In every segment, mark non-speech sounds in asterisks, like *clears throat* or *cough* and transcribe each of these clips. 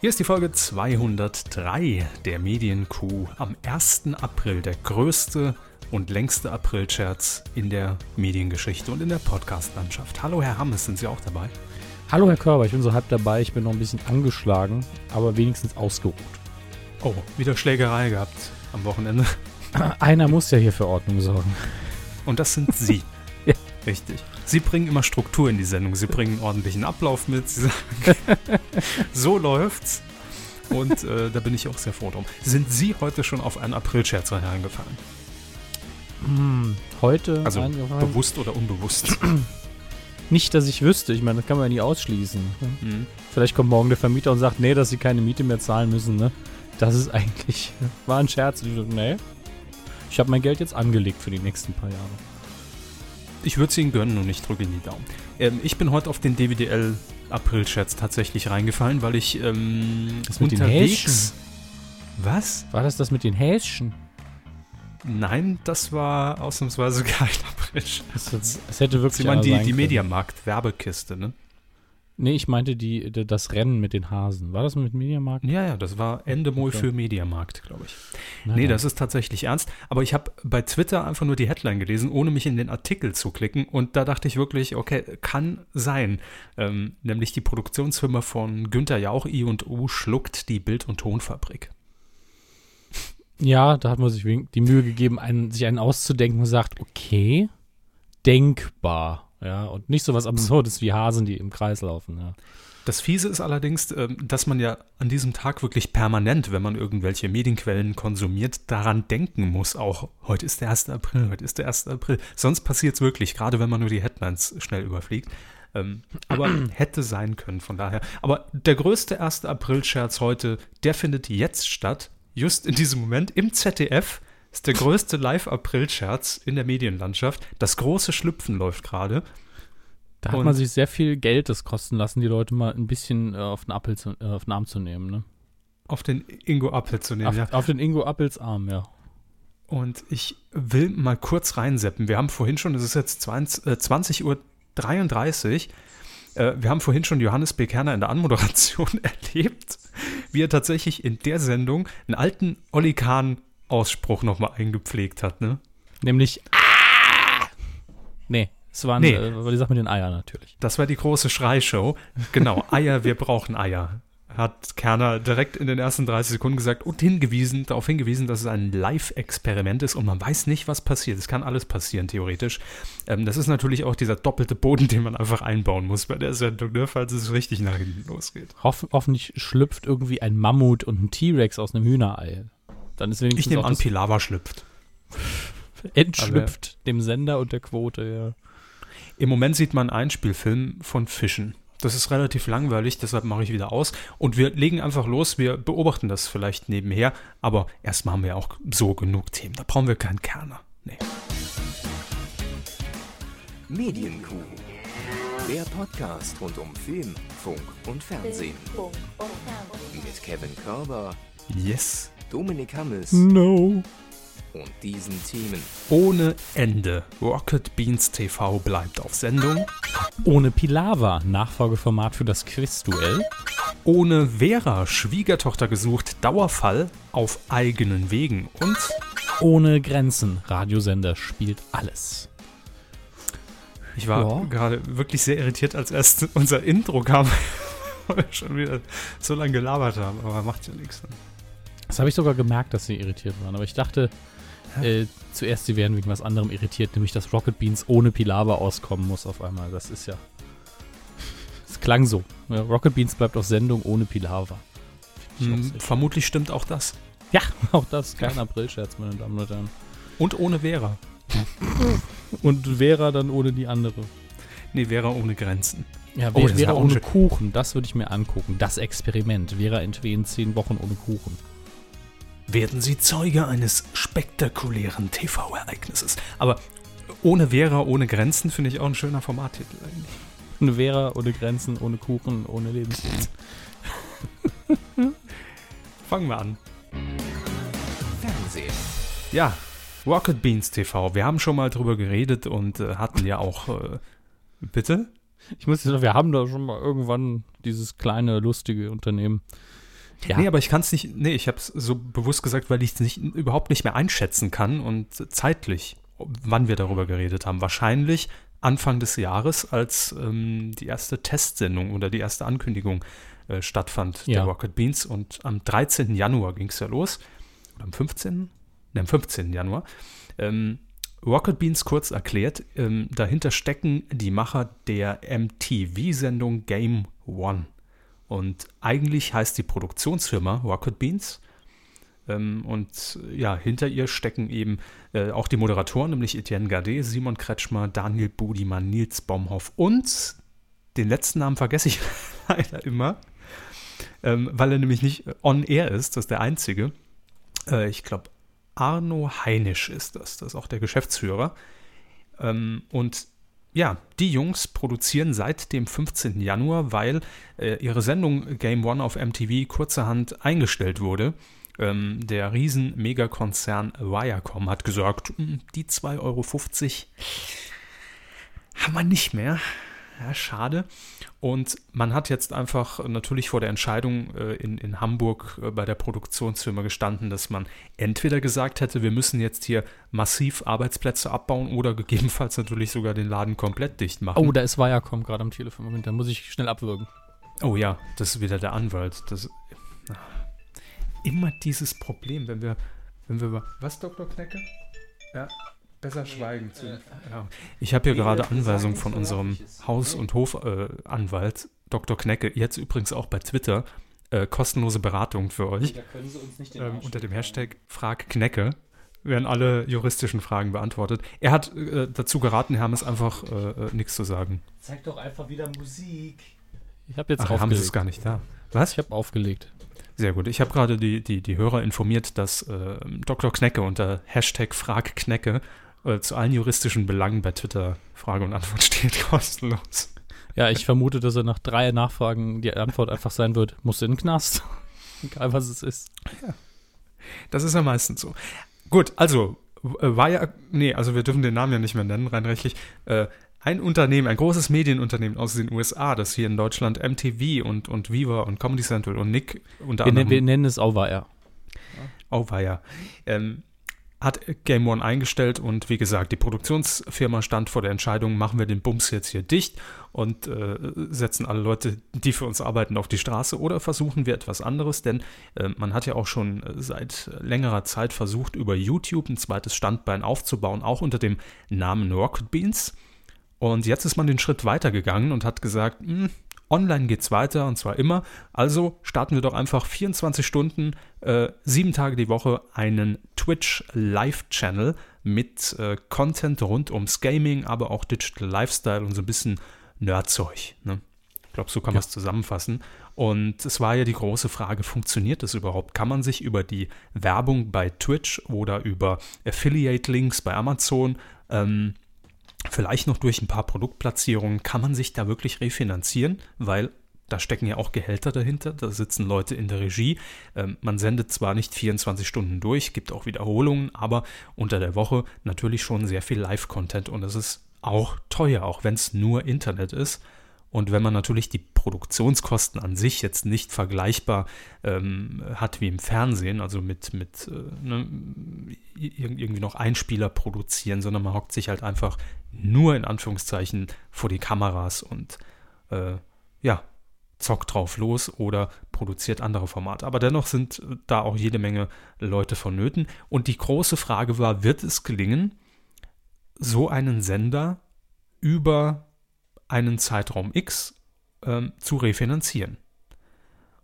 Hier ist die Folge 203 der Medienkuh am 1. April, der größte und längste Aprilscherz in der Mediengeschichte und in der Podcastlandschaft. Hallo Herr Hammes, sind Sie auch dabei? Hallo Herr Körber, ich bin so halb dabei, ich bin noch ein bisschen angeschlagen, aber wenigstens ausgeruht. Oh, wieder Schlägerei gehabt am Wochenende. Einer muss ja hier für Ordnung sorgen. Und das sind Sie. *laughs* Richtig. Sie bringen immer Struktur in die Sendung. Sie bringen einen ordentlichen Ablauf mit. Sie sagen, *laughs* so läuft's. Und äh, da bin ich auch sehr froh drum. Sind Sie heute schon auf einen Aprilscherz reingefallen? Hm, heute Also bewusst oder unbewusst? *clears throat* nicht, dass ich wüsste. Ich meine, das kann man ja nie ausschließen. Mhm. Vielleicht kommt morgen der Vermieter und sagt, nee, dass sie keine Miete mehr zahlen müssen. Ne? Das ist eigentlich, *laughs* war ein Scherz. Und ich so, nee, ich habe mein Geld jetzt angelegt für die nächsten paar Jahre. Ich würde es Ihnen gönnen und ich drücke Ihnen die Daumen. Ähm, ich bin heute auf den DWDL Aprilscherz tatsächlich reingefallen, weil ich ähm, Das mit den unterwegs. Was? War das das mit den Häschen? Nein, das war ausnahmsweise *laughs* kein Aprilscherz. Das, das hätte wirklich meinen einer die, die. Mediamarkt-Werbekiste, ne? Nee, ich meinte die, das Rennen mit den Hasen. War das mit Mediamarkt? Ja, ja, das war Endemol Okay. für Mediamarkt, glaube ich. Na nee, dann. das ist tatsächlich ernst. Aber ich habe bei Twitter einfach nur die Headline gelesen, ohne mich in den Artikel zu klicken. Und da dachte ich wirklich, okay, kann sein. Ähm, nämlich die Produktionsfirma von Günther Jauch, I und U, schluckt die Bild- und Tonfabrik. Ja, da hat man sich die Mühe gegeben, einen, sich einen auszudenken und sagt, okay, denkbar. Ja, und nicht so was Absurdes wie Hasen, die im Kreis laufen. Ja. Das Fiese ist allerdings, ähm, dass man ja an diesem Tag wirklich permanent, wenn man irgendwelche Medienquellen konsumiert, daran denken muss, auch heute ist der 1. April, heute ist der 1. April. Sonst passiert es wirklich, gerade wenn man nur die Headlines schnell überfliegt. Ähm, aber *clears throat* hätte sein können, von daher. Aber der größte 1. April-Scherz heute, der findet jetzt statt, just in diesem Moment im ZDF. Ist der größte Live-April-Scherz in der Medienlandschaft. Das große Schlüpfen läuft gerade. Da hat man sich sehr viel Geld das kosten lassen, die Leute mal ein bisschen äh, auf, den Appel zu, äh, auf den Arm zu nehmen. Ne? Auf den Ingo Appel zu nehmen, Auf, ja. auf den Ingo Appels Arm, ja. Und ich will mal kurz reinseppen. Wir haben vorhin schon, es ist jetzt 20, äh, 20 Uhr 33. Äh, wir haben vorhin schon Johannes B. Kerner in der Anmoderation *laughs* erlebt, wie er tatsächlich in der Sendung einen alten Olli Kahn-Ausspruch nochmal eingepflegt hat. Ne? Nämlich, ah! Nee, es waren, Nee. äh, war die Sache mit den Eiern natürlich. Das war die große Schreishow. Genau, *laughs* Eier, wir brauchen Eier. Hat Kerner direkt in den ersten 30 Sekunden gesagt und hingewiesen, darauf hingewiesen, dass es ein Live-Experiment ist und man weiß nicht, was passiert. Es kann alles passieren, theoretisch. Ähm, das ist natürlich auch dieser doppelte Boden, den man einfach einbauen muss bei der Sendung, ne, falls es richtig nach hinten losgeht. Hoff, hoffentlich schlüpft irgendwie ein Mammut und ein T-Rex aus einem Hühnerei. Dann ist wenigstens Ich nehme an, das Pilawa schlüpft. *laughs* entschlüpft dem Sender und der Quote, ja. Im Moment sieht man einen Einspielfilm von Fischen. Das ist relativ langweilig, deshalb mache ich wieder aus. Und wir legen einfach los, wir beobachten das vielleicht nebenher, aber erstmal haben wir auch so genug Themen. Da brauchen wir keinen Kerner. Nee. Medienkuh. Der Podcast rund um Film, Funk und Fernsehen. Mit Kevin Körber, Yes. Dominik Hammes No. und diesen Themen. Ohne Ende. Rocket Beans TV bleibt auf Sendung. Ohne Pilava, Nachfolgeformat für das Quizduell. Ohne Vera, Schwiegertochter gesucht, Dauerfall auf eigenen Wegen. Und Ohne Grenzen, Radiosender spielt alles. ich war Ja. gerade wirklich sehr irritiert, als erst unser Intro kam. *laughs* Weil wir schon wieder so lange gelabert haben, aber macht ja nichts. Das habe ich sogar gemerkt, dass sie irritiert waren. Aber ich dachte äh, zuerst, sie wären wegen was anderem irritiert, nämlich dass Rocket Beans ohne Pilava auskommen muss auf einmal. Das ist ja. Es klang so. Ja, Rocket Beans bleibt auf Sendung ohne Pilava. Hm, vermutlich stimmt auch das. Ja, *laughs* auch das kein Aprilscherz, meine Damen und Herren. Und ohne Vera. *laughs* Und Vera dann ohne die andere. Nee, Vera ohne Grenzen. Ja, Oh, Vera, ohne. Kuchen, das würde ich mir angucken. Das Experiment. Vera entwehen zehn Wochen ohne Kuchen. Werden Sie Zeuge eines spektakulären TV-Ereignisses. Aber ohne Vera, ohne Grenzen finde ich auch ein schöner Formattitel eigentlich. Eine Vera ohne Grenzen, ohne Kuchen, ohne Lebensmittel. *laughs* Fangen wir an. Fernsehen. Ja, Rocket Beans TV. Wir haben schon mal drüber geredet und äh, hatten ja auch. Äh, bitte? Ich muss sagen, wir haben da schon mal irgendwann dieses kleine, lustige Unternehmen Ja. Nee, aber ich kann es nicht, nee, ich habe es so bewusst gesagt, weil ich es nicht, überhaupt nicht mehr einschätzen kann und zeitlich, wann wir darüber geredet haben. Wahrscheinlich Anfang des Jahres, als ähm, die erste Testsendung oder die erste Ankündigung äh, stattfand, ja. der Rocket Beans. Und am 13. Januar ging es ja los. Oder am 15. Ne, am 15. Januar. Ähm, Rocket Beans kurz erklärt, ähm, dahinter stecken die Macher der MTV-Sendung Game One. Und eigentlich heißt die Produktionsfirma Rocket Beans. Ähm, und ja, hinter ihr stecken eben äh, auch die Moderatoren, nämlich Etienne Gardet, Simon Kretschmer, Daniel Budimann, Nils Baumhoff und den letzten Namen vergesse ich *laughs* leider immer, ähm, weil er nämlich nicht on air ist, das ist der einzige. Äh, ich glaube, Arno Heinisch ist das, das ist auch der Geschäftsführer. Ähm, und ja, die Jungs produzieren seit dem 15. Januar, weil äh, ihre Sendung Game One auf MTV kurzerhand eingestellt wurde. Ähm, der riesen Megakonzern Viacom hat gesagt, hm, die 2,50 Euro haben wir nicht mehr. Ja, schade. Und man hat jetzt einfach natürlich vor der Entscheidung äh, in, in Hamburg äh, bei der Produktionsfirma gestanden, dass man entweder gesagt hätte, wir müssen jetzt hier massiv Arbeitsplätze abbauen oder gegebenenfalls natürlich sogar den Laden komplett dicht machen. Oh, da ist Viacom gerade am Telefon. Moment, da muss ich schnell abwürgen. Oh ja, das ist wieder der Anwalt. Das, immer dieses Problem, wenn wir, wenn wir was, Dr. Knecke? Ja, Besser schweigen zu. Ja. Ich habe hier gerade Anweisungen von unserem Haus- und Hofanwalt, äh, Dr. Knecke, jetzt übrigens auch bei Twitter, äh, kostenlose Beratung für euch. Ähm, unter dem Hashtag Frag Knecke werden alle juristischen Fragen beantwortet. Er hat äh, dazu geraten, Hermes einfach äh, äh nichts zu sagen. Zeig doch einfach wieder Musik. Ich habe jetzt Ach, aufgelegt. Hermes ist gar nicht da. Was? Ich habe aufgelegt. Sehr gut. Ich habe gerade die, die, die Hörer informiert, dass äh, Dr. Knecke unter Hashtag Frag Knecke äh, zu allen juristischen Belangen bei Twitter Frage und Antwort *laughs* steht, kostenlos. Ja, ich vermute, dass er nach drei Nachfragen die Antwort einfach sein wird, muss in den Knast. *laughs* Egal, was es ist. Ja. Das ist ja meistens so. Gut, also, äh, war ja, nee, also wir dürfen den Namen ja nicht mehr nennen, rein rechtlich. Äh, ein Unternehmen, ein großes Medienunternehmen aus den USA, das hier in Deutschland MTV und, und Viva und Comedy Central und Nick unter wir, anderem. Wir nennen es Auweia. Auweia. Ähm, hat Game One eingestellt und wie gesagt, die Produktionsfirma stand vor der Entscheidung, machen wir den Bums jetzt hier dicht und äh, setzen alle Leute, die für uns arbeiten, auf die Straße oder versuchen wir etwas anderes, denn äh, man hat ja auch schon seit längerer Zeit versucht, über YouTube ein zweites Standbein aufzubauen, auch unter dem Namen Rocket Beans. Und jetzt ist man den Schritt weitergegangen und hat gesagt, mh, hm, Online geht's weiter und zwar immer. Also starten wir doch einfach 24 Stunden, äh, sieben Tage die Woche einen Twitch Live Channel mit äh, Content rund ums Gaming, aber auch Digital Lifestyle und so ein bisschen Nerdzeug. Ne? Ich glaube, so kann ja. man es zusammenfassen. Und es war ja die große Frage, funktioniert das überhaupt? Kann man sich über die Werbung bei Twitch oder über Affiliate-Links bei Amazon ähm, Vielleicht noch durch ein paar Produktplatzierungen kann man sich da wirklich refinanzieren, weil da stecken ja auch Gehälter dahinter, da sitzen Leute in der Regie. Ähm, man sendet zwar nicht 24 Stunden durch, gibt auch Wiederholungen, aber unter der Woche natürlich schon sehr viel Live-Content und es ist auch teuer, auch wenn es nur Internet ist. Und wenn man natürlich die Produktionskosten an sich jetzt nicht vergleichbar ähm, hat wie im Fernsehen, also mit, mit äh, ne, irgendwie noch Einspieler produzieren, sondern man hockt sich halt einfach nur in Anführungszeichen vor die Kameras und äh, ja, zockt drauf los oder produziert andere Formate. Aber dennoch sind da auch jede Menge Leute vonnöten. Und die große Frage war, wird es gelingen, so einen Sender über einen Zeitraum X ähm, zu refinanzieren.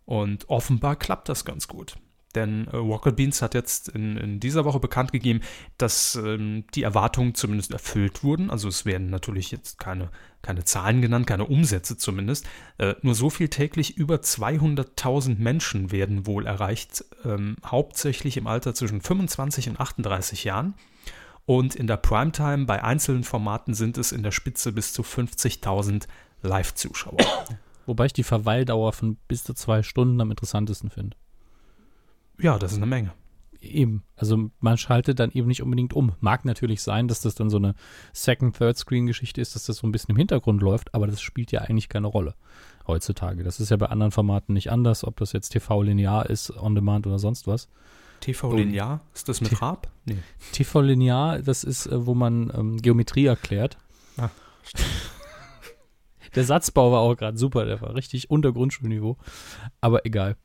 Und offenbar klappt das ganz gut. Denn äh, Rocket Beans hat jetzt in, in, dieser Woche bekannt gegeben, dass ähm, die Erwartungen zumindest erfüllt wurden. Also es werden natürlich jetzt keine, keine Zahlen genannt, keine Umsätze zumindest. Äh, nur so viel täglich über 200.000 Menschen werden wohl erreicht, ähm, hauptsächlich im Alter zwischen 25 und 38 Jahren. Und in der Primetime bei einzelnen Formaten sind es in der Spitze bis zu 50.000 Live-Zuschauer. Wobei ich die Verweildauer von bis zu zwei Stunden am interessantesten finde. Ja, das ist eine Menge. Eben. Also man schaltet dann eben nicht unbedingt um. Mag natürlich sein, dass das dann so eine Second, Third Screen Geschichte ist, dass das so ein bisschen im Hintergrund läuft, aber das spielt ja eigentlich keine Rolle heutzutage. Das ist ja bei anderen Formaten nicht anders, ob das jetzt TV linear ist, on demand oder sonst was. TV linear? Ist das mit T- Raab? Nee. TV linear, das ist, äh, wo man ähm, Geometrie erklärt. Ah, *laughs* Der Satzbau war auch gerade super, der war richtig unter Grundschulniveau. Aber egal.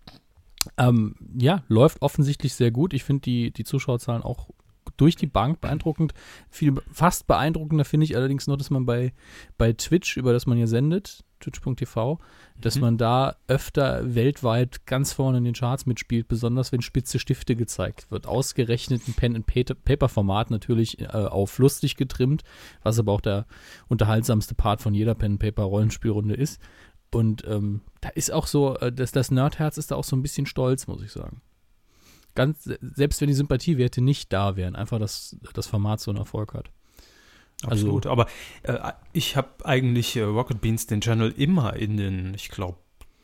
Ähm, ja, läuft offensichtlich sehr gut. Ich finde die, die Zuschauerzahlen auch durch die Bank beeindruckend. Viel, fast beeindruckender finde ich allerdings nur, dass man bei, bei Twitch, über das man hier sendet, twitch.tv, dass Mhm. man da öfter weltweit ganz vorne in den Charts mitspielt, besonders wenn spitze Stifte gezeigt wird. Ausgerechnet ein Pen-and-Paper-Format natürlich äh, auf lustig getrimmt, was aber auch der unterhaltsamste Part von jeder Pen-and-Paper-Rollenspielrunde ist. Und ähm, da ist auch so, äh, das, das Nerdherz ist da auch so ein bisschen stolz, muss ich sagen. Ganz, selbst wenn die Sympathiewerte nicht da wären, einfach, dass das Format so einen Erfolg hat. Also- Absolut. Aber äh, ich habe eigentlich äh, Rocket Beans den Channel immer in den, ich glaube,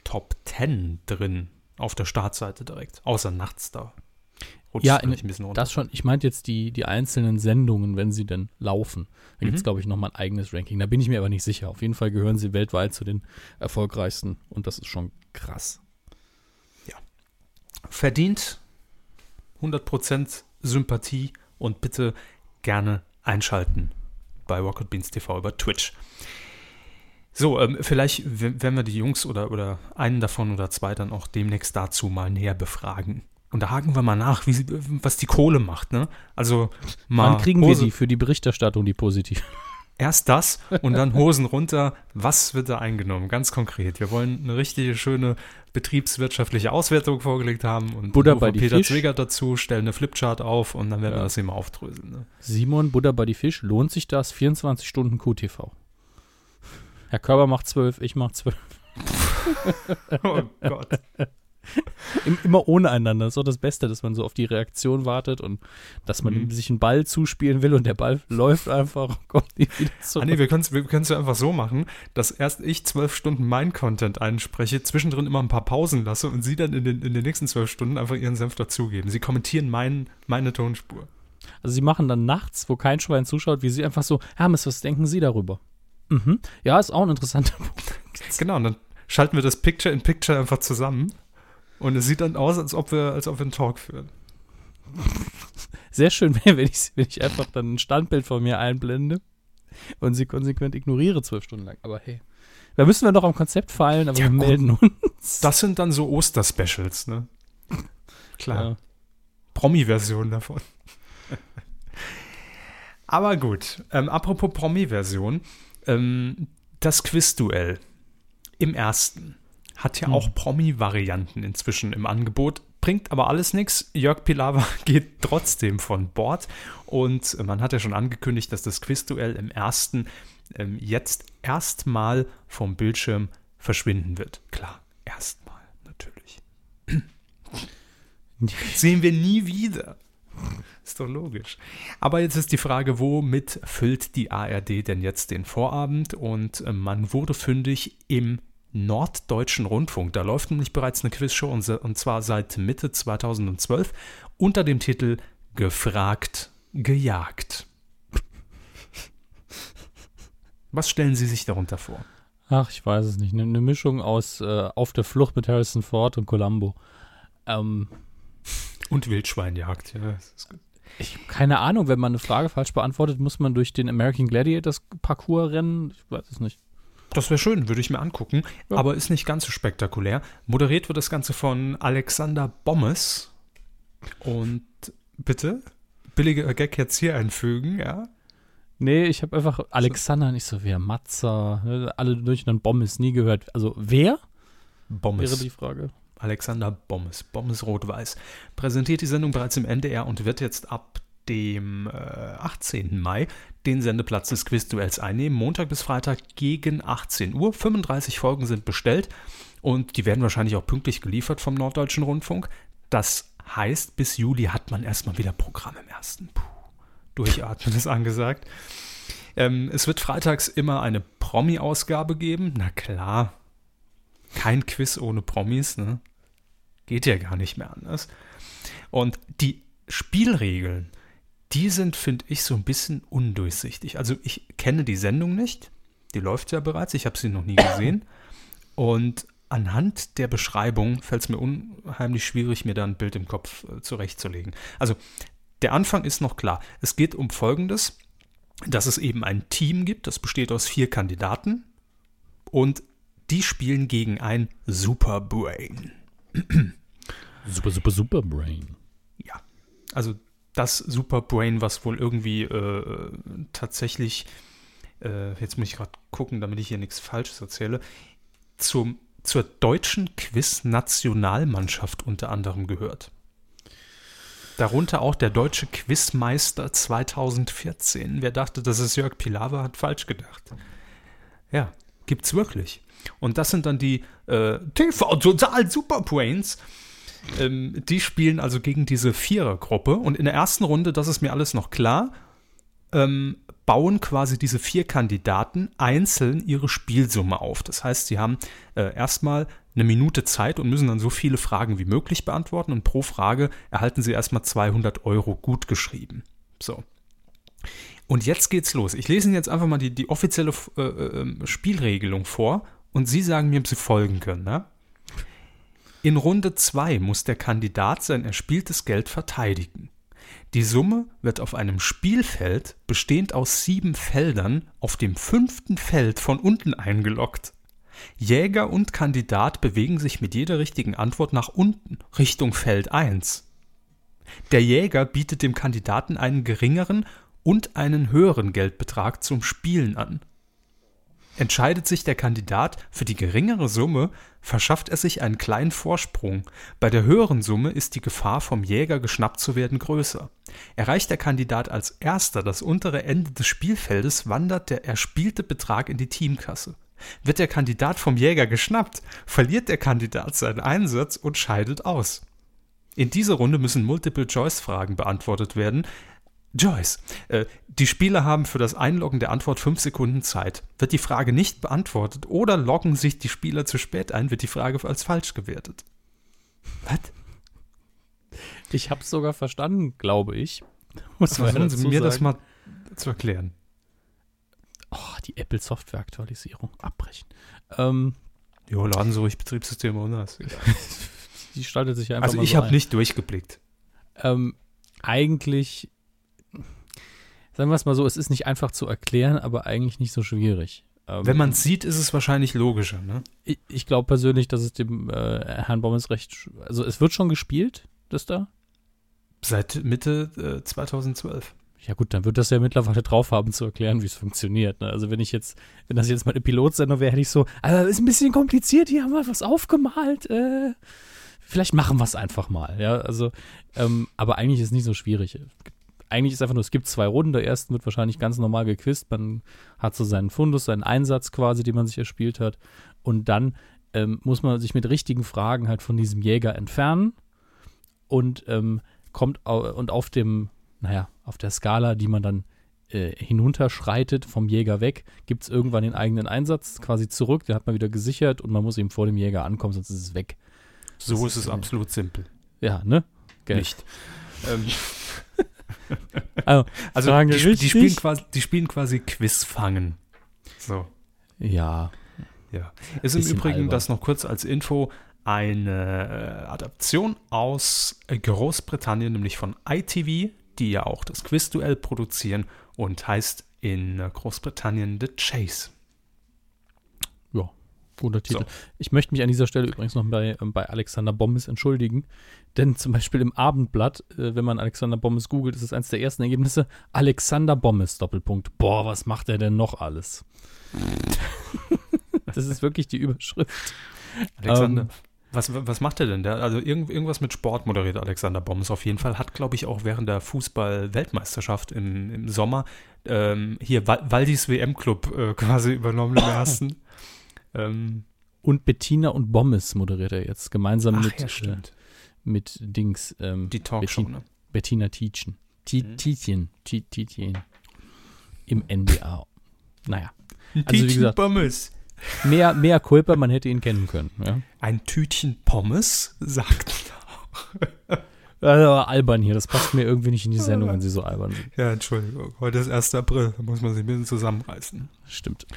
Top 10 drin auf der Startseite direkt. Außer nachts da. Rutscht Ja, in- ein bisschen runter. Das schon, ich meinte jetzt die, die einzelnen Sendungen, wenn sie denn laufen. Da gibt es, Mhm. glaube ich, nochmal ein eigenes Ranking. Da bin ich mir aber nicht sicher. Auf jeden Fall gehören sie weltweit zu den erfolgreichsten und das ist schon krass. verdient 100% Sympathie und bitte gerne einschalten bei Rocket Beans TV über Twitch. So, ähm, vielleicht werden wir die Jungs oder, oder einen davon oder zwei dann auch demnächst dazu mal näher befragen. Und da haken wir mal nach, wie sie, was die Kohle macht, ne? Also mal Wann kriegen wir Hose- die für die Berichterstattung, die positiv? Erst das und dann Hosen runter. Was wird da eingenommen? Ganz konkret. Wir wollen eine richtige, schöne betriebswirtschaftliche Auswertung vorgelegt haben und Buddha bei die Peter Fisch. Zwegert dazu, stellen eine Flipchart auf und dann werden Ja. wir das immer aufdröseln. Ne? Simon Buddha bei die Fisch, lohnt sich das? 24 Stunden QTV. Herr Körber macht 12, ich mach 12. *laughs* Oh Gott. Im, immer ohne einander. Das ist auch das Beste, dass man so auf die Reaktion wartet und dass man Mhm. sich einen Ball zuspielen will und der Ball läuft einfach und kommt nie wieder Ah, zurück. nee, wir können es wir können's ja einfach so machen, dass erst ich zwölf Stunden mein Content einspreche, zwischendrin immer ein paar Pausen lasse und sie dann in den, in den nächsten zwölf Stunden einfach ihren Senf dazugeben. Sie kommentieren mein, meine Tonspur. Also sie machen dann nachts, wo kein Schwein zuschaut, wie sie einfach so, Hermes, was denken Sie darüber? Mhm. Ja, ist auch ein interessanter *laughs* Punkt. Genau, und dann schalten wir das Picture in Picture einfach zusammen. Und es sieht dann aus, als ob wir, als ob wir einen Talk führen. Sehr schön wäre, *laughs* wenn ich, wenn ich einfach dann ein Standbild von mir einblende und sie konsequent ignoriere zwölf Stunden lang. Aber hey, da müssen wir noch am Konzept feilen, aber Ja, wir melden uns. Das sind dann so Oster-Specials, ne? Klar. Ja. Promi-Version davon. Aber gut, ähm, apropos Promi-Version, ähm, das Quizduell im ersten hat ja Mhm. auch Promi-Varianten inzwischen im Angebot, bringt aber alles nichts. Jörg Pilawa *laughs* geht trotzdem von Bord und man hat ja schon angekündigt, dass das Quizduell im ersten ähm, jetzt erstmal vom Bildschirm verschwinden wird. Klar, erstmal natürlich. *clears throat* Sehen wir nie wieder. Ist doch logisch. Aber jetzt ist die Frage, womit füllt die ARD denn jetzt den Vorabend? Und äh, man wurde fündig im Norddeutschen Rundfunk. Da läuft nämlich bereits eine Quizshow und, und zwar seit Mitte 2012 unter dem Titel Gefragt, gejagt. Was stellen Sie sich darunter vor? Ach, ich weiß es nicht. Eine ne Mischung aus äh, Auf der Flucht mit Harrison Ford und Columbo. Ähm, Und Wildschweinjagd, ja. Ich habe keine Ahnung, wenn man eine Frage falsch beantwortet, muss man durch den American Gladiators Parcours rennen. Ich weiß es nicht. Das wäre schön, würde ich mir angucken, Ja. aber ist nicht ganz so spektakulär. Moderiert wird das Ganze von Alexander Bommes. Und bitte, billiger Gag jetzt hier einfügen, ja? Nee, ich habe einfach Alexander, nicht so wer, Matzer, ne, alle durch und dann Bommes nie gehört. Also wer? Bommes. Wäre die Frage. Alexander Bommes, Bommes Rot-Weiß, präsentiert die Sendung bereits im NDR und wird jetzt ab dem äh, 18. Mai den Sendeplatz des Quizduells einnehmen. Montag bis Freitag gegen 18 Uhr. 35 Folgen sind bestellt und die werden wahrscheinlich auch pünktlich geliefert vom Norddeutschen Rundfunk. Das heißt, bis Juli hat man erstmal wieder Programm im ersten. Puh, durchatmen ist angesagt. Ähm, es wird freitags immer eine Promi-Ausgabe geben. Na klar, kein Quiz ohne Promis, ne? Geht ja gar nicht mehr anders. Und die Spielregeln, die sind, finde ich, so ein bisschen undurchsichtig. Also ich kenne die Sendung nicht, die läuft ja bereits, ich habe sie noch nie gesehen. Und anhand der Beschreibung fällt es mir unheimlich schwierig, mir da ein Bild im Kopf äh, zurechtzulegen. Also der Anfang ist noch klar. Es geht um Folgendes, dass es eben ein Team gibt, das besteht aus vier Kandidaten und die spielen gegen ein Superbrain. Super, super, super Brain. Ja, also das Superbrain, was wohl irgendwie äh, tatsächlich, äh, jetzt muss ich gerade gucken, damit ich hier nichts Falsches erzähle, zum, zur deutschen Quiz-Nationalmannschaft unter anderem gehört. Darunter auch der deutsche Quizmeister 2014. Wer dachte, das ist Jörg Pilawa, hat falsch gedacht. Ja, gibt's wirklich. Und das sind dann die äh, TV Total Superbrains. Ähm, die spielen also gegen diese Vierergruppe. Und in der ersten Runde, das ist mir alles noch klar, ähm, bauen quasi diese vier Kandidaten einzeln ihre Spielsumme auf. Das heißt, sie haben äh, erstmal eine Minute Zeit und müssen dann so viele Fragen wie möglich beantworten und pro Frage erhalten sie erstmal 200 Euro gut geschrieben. So. Und jetzt geht's los. Ich lese Ihnen jetzt einfach mal die, die offizielle äh, äh, Spielregelung vor und Sie sagen mir, ob Sie folgen können. Ne? In Runde 2 muss der Kandidat sein erspieltes Geld verteidigen. Die Summe wird auf einem Spielfeld, bestehend aus sieben Feldern, auf dem fünften Feld von unten eingeloggt. Jäger und Kandidat bewegen sich mit jeder richtigen Antwort nach unten, Richtung Feld 1. Der Jäger bietet dem Kandidaten einen geringeren und einen höheren Geldbetrag zum Spielen an. Entscheidet sich der Kandidat für die geringere Summe, verschafft er sich einen kleinen Vorsprung. Bei der höheren Summe ist die Gefahr, vom Jäger geschnappt zu werden, größer. Erreicht der Kandidat als erster das untere Ende des Spielfeldes, wandert der erspielte Betrag in die Teamkasse. Wird der Kandidat vom Jäger geschnappt, verliert der Kandidat seinen Einsatz und scheidet aus. In dieser Runde müssen Multiple-Choice-Fragen beantwortet werden. Joyce, äh, die Spieler haben für das Einloggen der Antwort fünf Sekunden Zeit. Wird die Frage nicht beantwortet oder loggen sich die Spieler zu spät ein, wird die Frage als falsch gewertet. Was? Ich hab's sogar verstanden, glaube ich. Muss Versuchen Sie mir sagen. das mal zu erklären. Oh, die Apple Software Aktualisierung abbrechen. Ähm, jo, laden Sie ruhig Betriebssysteme runter. *laughs* die schaltet sich einfach Also ich so habe nicht durchgeblickt. Ähm, eigentlich, sagen wir es mal so, es ist nicht einfach zu erklären, aber eigentlich nicht so schwierig. Ähm, Wenn man es sieht, ist es wahrscheinlich logischer, ne? Ich, ich glaube persönlich, dass es dem äh, Herrn Bommes recht, also es wird schon gespielt, das da? Seit Mitte äh, 2012. Ja gut, dann wird das ja mittlerweile drauf haben zu erklären, wie es funktioniert. Ne? Also wenn ich jetzt, wenn das jetzt mal eine Pilotsendung wäre, hätte ich so, also ist ein bisschen kompliziert, hier haben wir was aufgemalt. Äh, vielleicht machen wir es einfach mal. Ja, also, ähm, aber eigentlich ist es nicht so schwierig. Eigentlich ist einfach nur, es gibt zwei Runden. Der ersten wird wahrscheinlich ganz normal gequizt. Man hat so seinen Fundus, seinen Einsatz quasi, den man sich erspielt hat. Und dann ähm, muss man sich mit richtigen Fragen halt von diesem Jäger entfernen und ähm, kommt au und auf dem naja, auf der Skala, die man dann äh, hinunterschreitet vom Jäger weg, gibt es irgendwann den eigenen Einsatz quasi zurück, den hat man wieder gesichert und man muss eben vor dem Jäger ankommen, sonst ist es weg. So das ist es absolut simpel. Ja, ne? Gell. Nicht. Ähm. *laughs* *laughs* also, also die, die, spielen quasi, die spielen quasi Quiz fangen. So. Ja. Ja. Ist im Übrigen albern. das noch kurz als Info eine äh, Adaption aus Großbritannien, nämlich von ITV, die ja auch das Quizduell produzieren und heißt in Großbritannien The Chase. Ja, guter Titel. So. Ich möchte mich an dieser Stelle übrigens noch bei, ähm, bei Alexander Bommes entschuldigen, denn zum Beispiel im Abendblatt, äh, wenn man Alexander Bommes googelt, ist es eines der ersten Ergebnisse, Alexander Bommes, Doppelpunkt. Boah, was macht er denn noch alles? *laughs* das ist wirklich die Überschrift. Alexander, ähm, was, was macht er denn? Der, also irgend, irgendwas mit Sport moderiert Alexander Bombs auf jeden Fall. Hat, glaube ich, auch während der Fußball-Weltmeisterschaft im, im Sommer ähm, hier Waldis WM-Club äh, *laughs* quasi übernommen im ersten. Ähm, und Bettina und Bommes moderiert er jetzt gemeinsam Ach, mit, ja, äh, mit Dings. Ähm, Die Talkshow, Bettina, ne? Bettina Tietjen. Mhm. Tietjen. Tietjen. Im NDA. Naja. Also, wie gesagt, Bommes. Mehr, mehr Culpa, man hätte ihn kennen können. Ja? Ein Tütchen Pommes, sagt Also, albern hier, das passt mir irgendwie nicht in die Sendung, wenn sie so albern sind. Ja, Entschuldigung. Heute ist 1. April, da muss man sich ein bisschen zusammenreißen. Stimmt.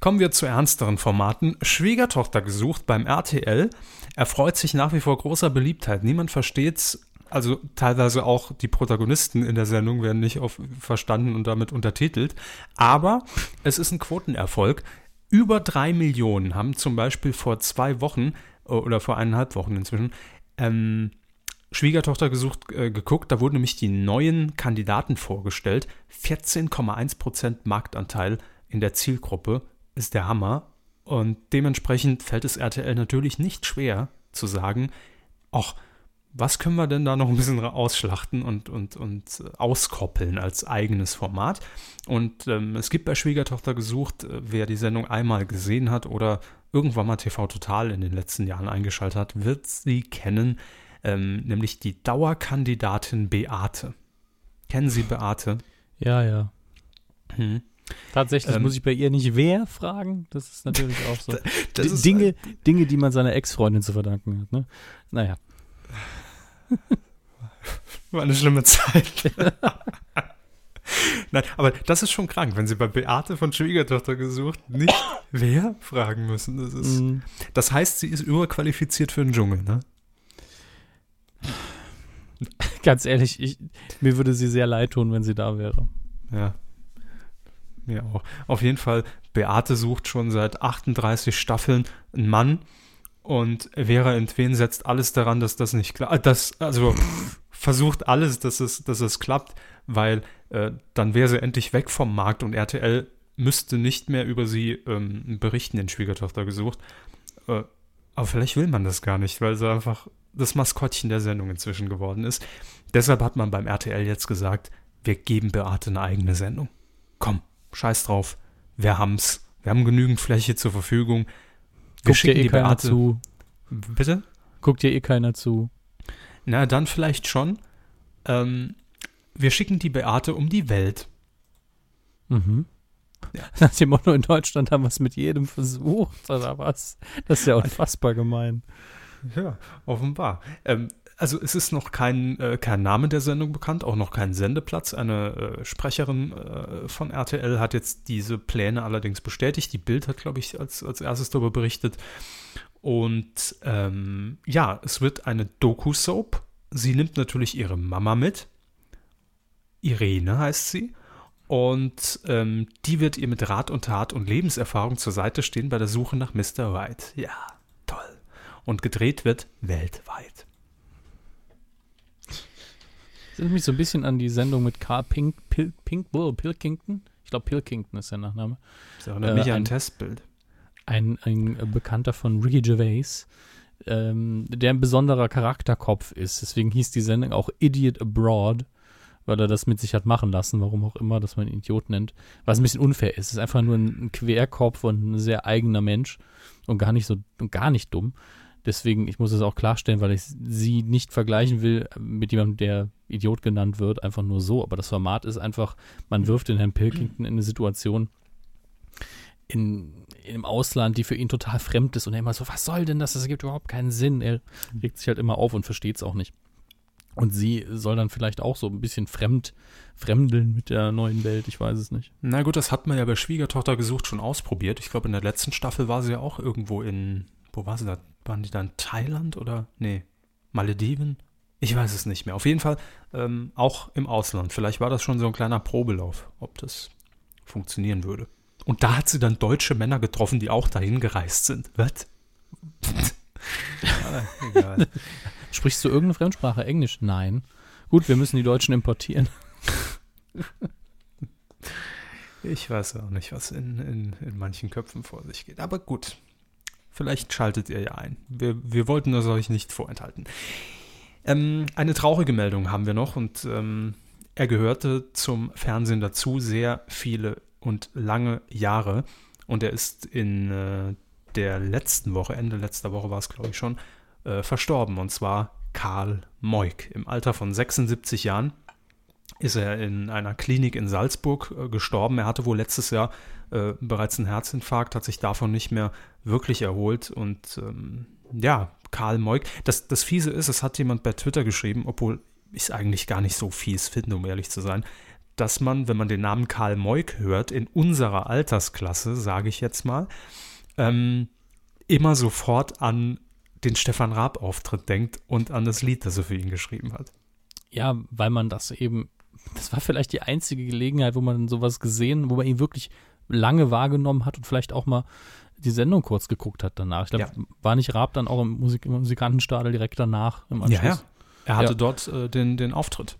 Kommen wir zu ernsteren Formaten. Schwiegertochter gesucht beim RTL. Erfreut sich nach wie vor großer Beliebtheit. Niemand versteht's. Also teilweise auch die Protagonisten in der Sendung werden nicht auf verstanden und damit untertitelt. Aber es ist ein Quotenerfolg. Über drei Millionen haben zum Beispiel vor zwei Wochen äh, oder vor eineinhalb Wochen inzwischen ähm, Schwiegertochter gesucht, äh, geguckt. Da wurden nämlich die neuen Kandidaten vorgestellt. 14,1% Marktanteil in der Zielgruppe ist der Hammer. Und dementsprechend fällt es RTL natürlich nicht schwer zu sagen, ach, was können wir denn da noch ein bisschen ausschlachten und, und, und äh, auskoppeln als eigenes Format? Und ähm, es gibt bei Schwiegertochter gesucht, äh, wer die Sendung einmal gesehen hat oder irgendwann mal TV Total in den letzten Jahren eingeschaltet hat, wird sie kennen, ähm, nämlich die Dauerkandidatin Beate. Kennen Sie Beate? Ja, ja. Hm. Tatsächlich Ähm, muss ich bei ihr nicht wer fragen. Das ist natürlich auch so. *laughs* Dinge, Dinge, die man seiner Ex-Freundin zu verdanken hat. Ne? Naja. *laughs* War eine schlimme Zeit. *laughs* Nein, aber das ist schon krank, wenn Sie bei Beate von Schwiegertochter gesucht nicht *coughs* wer fragen müssen. Das, ist, Mm, das heißt, sie ist überqualifiziert für den Dschungel, ne? Ganz ehrlich, ich, mir würde sie sehr leid tun, wenn sie da wäre. Ja. Mir auch. Auf jeden Fall, Beate sucht schon seit 38 Staffeln einen Mann und Vera Entwen setzt alles daran, dass das nicht klappt. Das, also versucht alles, dass es, dass es klappt, weil äh, dann wäre sie endlich weg vom Markt und RTL müsste nicht mehr über sie ähm, berichten in Schwiegertochter gesucht. Äh, aber vielleicht will man das gar nicht, weil sie einfach das Maskottchen der Sendung inzwischen geworden ist. Deshalb hat man beim RTL jetzt gesagt, wir geben Beate eine eigene Sendung. Komm, scheiß drauf. Wir haben's. Wir haben genügend Fläche zur Verfügung. Wir Guckt dir eh keiner zu. Bitte? Guckt dir eh keiner zu. Na, dann vielleicht schon. Ähm, wir schicken die Beate um die Welt. Mhm. Ja. Nach dem Motto, in Deutschland haben wir es mit jedem versucht, oder was? Das ist ja unfassbar gemein. Ja, offenbar. Ähm, also es ist noch kein, äh, kein Name der Sendung bekannt, auch noch kein Sendeplatz. Eine äh, Sprecherin äh, von RTL hat jetzt diese Pläne allerdings bestätigt. Die Bild hat, glaube ich, als, als erstes darüber berichtet. Und ähm, ja, es wird eine Doku-Soap. Sie nimmt natürlich ihre Mama mit. Irene heißt sie. Und ähm, die wird ihr mit Rat und Tat und Lebenserfahrung zur Seite stehen bei der Suche nach Mr. Right. Ja, toll. Und gedreht wird weltweit. Das erinnert mich so ein bisschen an die Sendung mit Carl Pink, Pil, Pink, oh, Pilkington. Ich glaube, Pilkington ist der Nachname. Das erinnert Äh, mich an ein- Testbild. Ein, ein Bekannter von Ricky Gervais, ähm, der ein besonderer Charakterkopf ist. Deswegen hieß die Sendung auch Idiot Abroad, weil er das mit sich hat machen lassen, warum auch immer, dass man ihn Idiot nennt. Was ein bisschen unfair ist. Es ist einfach nur ein, ein Querkopf und ein sehr eigener Mensch und gar nicht so und gar nicht dumm. Deswegen, ich muss es auch klarstellen, weil ich sie nicht vergleichen will mit jemandem, der Idiot genannt wird, einfach nur so. Aber das Format ist einfach, man wirft den Herrn Pilkington in eine Situation in, im Ausland, die für ihn total fremd ist und er immer so, was soll denn das? Das ergibt überhaupt keinen Sinn. Er regt sich halt immer auf und versteht es auch nicht. Und sie soll dann vielleicht auch so ein bisschen fremd, fremdeln mit der neuen Welt, ich weiß es nicht. Na gut, das hat man ja bei Schwiegertochter gesucht schon ausprobiert. Ich glaube, in der letzten Staffel war sie ja auch irgendwo in, wo war sie da? Waren die da in Thailand oder? Nee, Malediven? Ich weiß es nicht mehr. Auf jeden Fall ähm, auch im Ausland. Vielleicht war das schon so ein kleiner Probelauf, ob das funktionieren würde. Und da hat sie dann deutsche Männer getroffen, die auch dahin gereist sind. Was? *laughs* egal. Sprichst du irgendeine Fremdsprache? Englisch? Nein. Gut, wir müssen die Deutschen importieren. Ich weiß auch nicht, was in, in, in manchen Köpfen vor sich geht. Aber gut, vielleicht schaltet ihr ja ein. Wir, wir wollten das euch nicht vorenthalten. Ähm, eine traurige Meldung haben wir noch und ähm, er gehörte zum Fernsehen dazu sehr viele und lange Jahre. Und er ist in äh, der letzten Woche, Ende letzter Woche war es glaube ich schon, äh, verstorben. Und zwar Karl Moik. Im Alter von 76 Jahren ist er in einer Klinik in Salzburg äh, gestorben. Er hatte wohl letztes Jahr äh, bereits einen Herzinfarkt, hat sich davon nicht mehr wirklich erholt. Und ähm, ja, Karl Moik. Das, das Fiese ist, es hat jemand bei Twitter geschrieben, obwohl ich es eigentlich gar nicht so fies finde, um ehrlich zu sein, dass man, wenn man den Namen Karl Moik hört, in unserer Altersklasse, sage ich jetzt mal, ähm, immer sofort an den Stefan Raab-Auftritt denkt und an das Lied, das er für ihn geschrieben hat. Ja, weil man das eben, das war vielleicht die einzige Gelegenheit, wo man sowas gesehen, wo man ihn wirklich lange wahrgenommen hat und vielleicht auch mal die Sendung kurz geguckt hat danach. Ich glaube, Ja. war nicht Raab dann auch im, Musik, im Musikantenstadel direkt danach im Anschluss? Ja, ja. Er hatte Ja. dort äh, den, den Auftritt.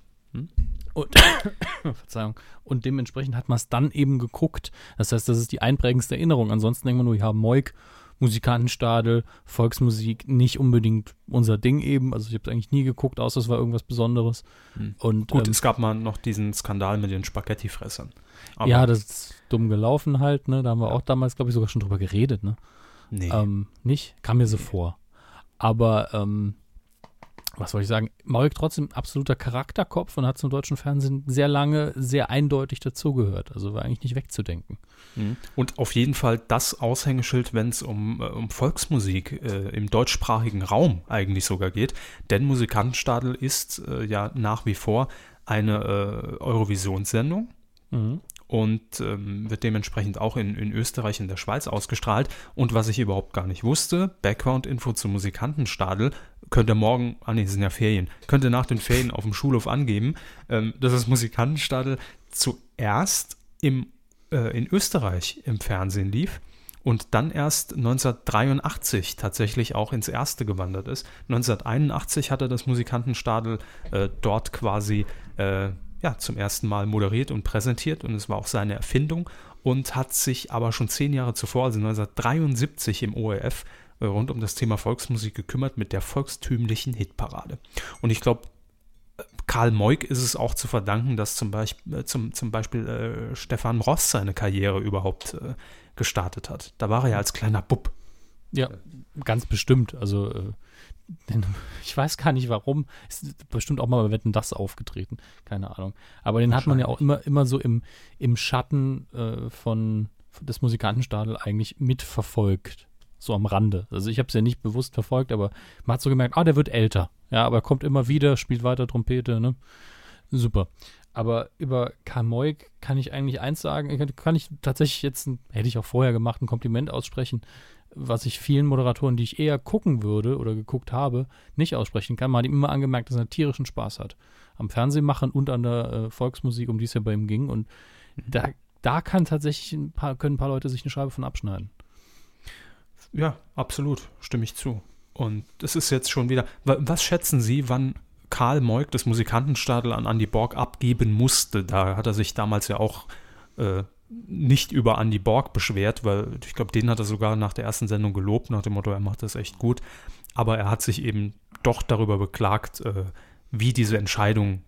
Und, *coughs* Verzeihung. Und dementsprechend hat man es dann eben geguckt. Das heißt, das ist die einprägendste Erinnerung. Ansonsten denkt man nur, ja, Moik, Musikantenstadel, Volksmusik, nicht unbedingt unser Ding eben. Also ich habe es eigentlich nie geguckt, außer es war irgendwas Besonderes. Hm. Und Gut, ähm, es gab mal noch diesen Skandal mit den Spaghettifressern. Aber ja, das ist dumm gelaufen halt. Ne? Da haben wir auch damals, glaube ich, sogar schon drüber geredet. Ne? nee. Ähm, nicht? Kam mir so vor. Aber, ähm, was soll ich sagen? Moik trotzdem absoluter Charakterkopf und hat zum deutschen Fernsehen sehr lange sehr eindeutig dazugehört. Also war eigentlich nicht wegzudenken. Mhm. Und auf jeden Fall das Aushängeschild, wenn es um, äh, um Volksmusik äh, im deutschsprachigen Raum eigentlich sogar geht. Denn Musikantenstadel ist äh, ja nach wie vor eine äh, Eurovisionssendung Mhm. Und ähm, wird dementsprechend auch in, in Österreich und der Schweiz ausgestrahlt. Und was ich überhaupt gar nicht wusste, Background-Info zum Musikantenstadel, könnt ihr morgen, ah es sind ja Ferien, könnt ihr nach den Ferien auf dem Schulhof angeben, ähm, dass das Musikantenstadel zuerst im, äh, in Österreich im Fernsehen lief und dann erst 1983 tatsächlich auch ins Erste gewandert ist. 1981 hatte das Musikantenstadel äh, dort quasi äh, ja, zum ersten Mal moderiert und präsentiert und es war auch seine Erfindung und hat sich aber schon zehn Jahre zuvor, also 1973 im ORF, äh, rund um das Thema Volksmusik gekümmert mit der volkstümlichen Hitparade. Und ich glaube, Karl Moik ist es auch zu verdanken, dass zum Beispiel, äh, zum, zum Beispiel äh, Stefan Ross seine Karriere überhaupt äh, gestartet hat. Da war er ja als kleiner Bub. Ja, ganz bestimmt. Also, äh, denn, *laughs* ich weiß gar nicht warum. Ist bestimmt auch mal bei Wetten das aufgetreten. Keine Ahnung. Aber den hat man ja auch immer, immer so im, im Schatten äh, von, des Musikantenstadel eigentlich mitverfolgt. So am Rande. Also ich habe es ja nicht bewusst verfolgt, aber man hat so gemerkt, ah, der wird älter. Ja, aber er kommt immer wieder, spielt weiter Trompete, ne? Super. Aber über Karl Moik kann ich eigentlich eins sagen, kann- kann ich tatsächlich jetzt, ein, hätte ich auch vorher gemacht, ein Kompliment aussprechen, was ich vielen Moderatoren, die ich eher gucken würde oder geguckt habe, nicht aussprechen kann. Man hat ihm immer angemerkt, dass er tierischen Spaß hat. Am Fernsehmachen und an der äh, Volksmusik, um die es ja bei ihm ging. Und da, da kann tatsächlich ein paar, können ein paar Leute sich eine Scheibe von abschneiden. Ja, absolut, stimme ich zu. Und es ist jetzt schon wieder. wa- Was schätzen Sie, wann Karl Moik das Musikantenstadel an Andy Borg abgeben musste? Da hat er sich damals ja auch äh, nicht über Andy Borg beschwert, weil ich glaube, den hat er sogar nach der ersten Sendung gelobt, nach dem Motto, er macht das echt gut. Aber er hat sich eben doch darüber beklagt, äh, wie diese Entscheidung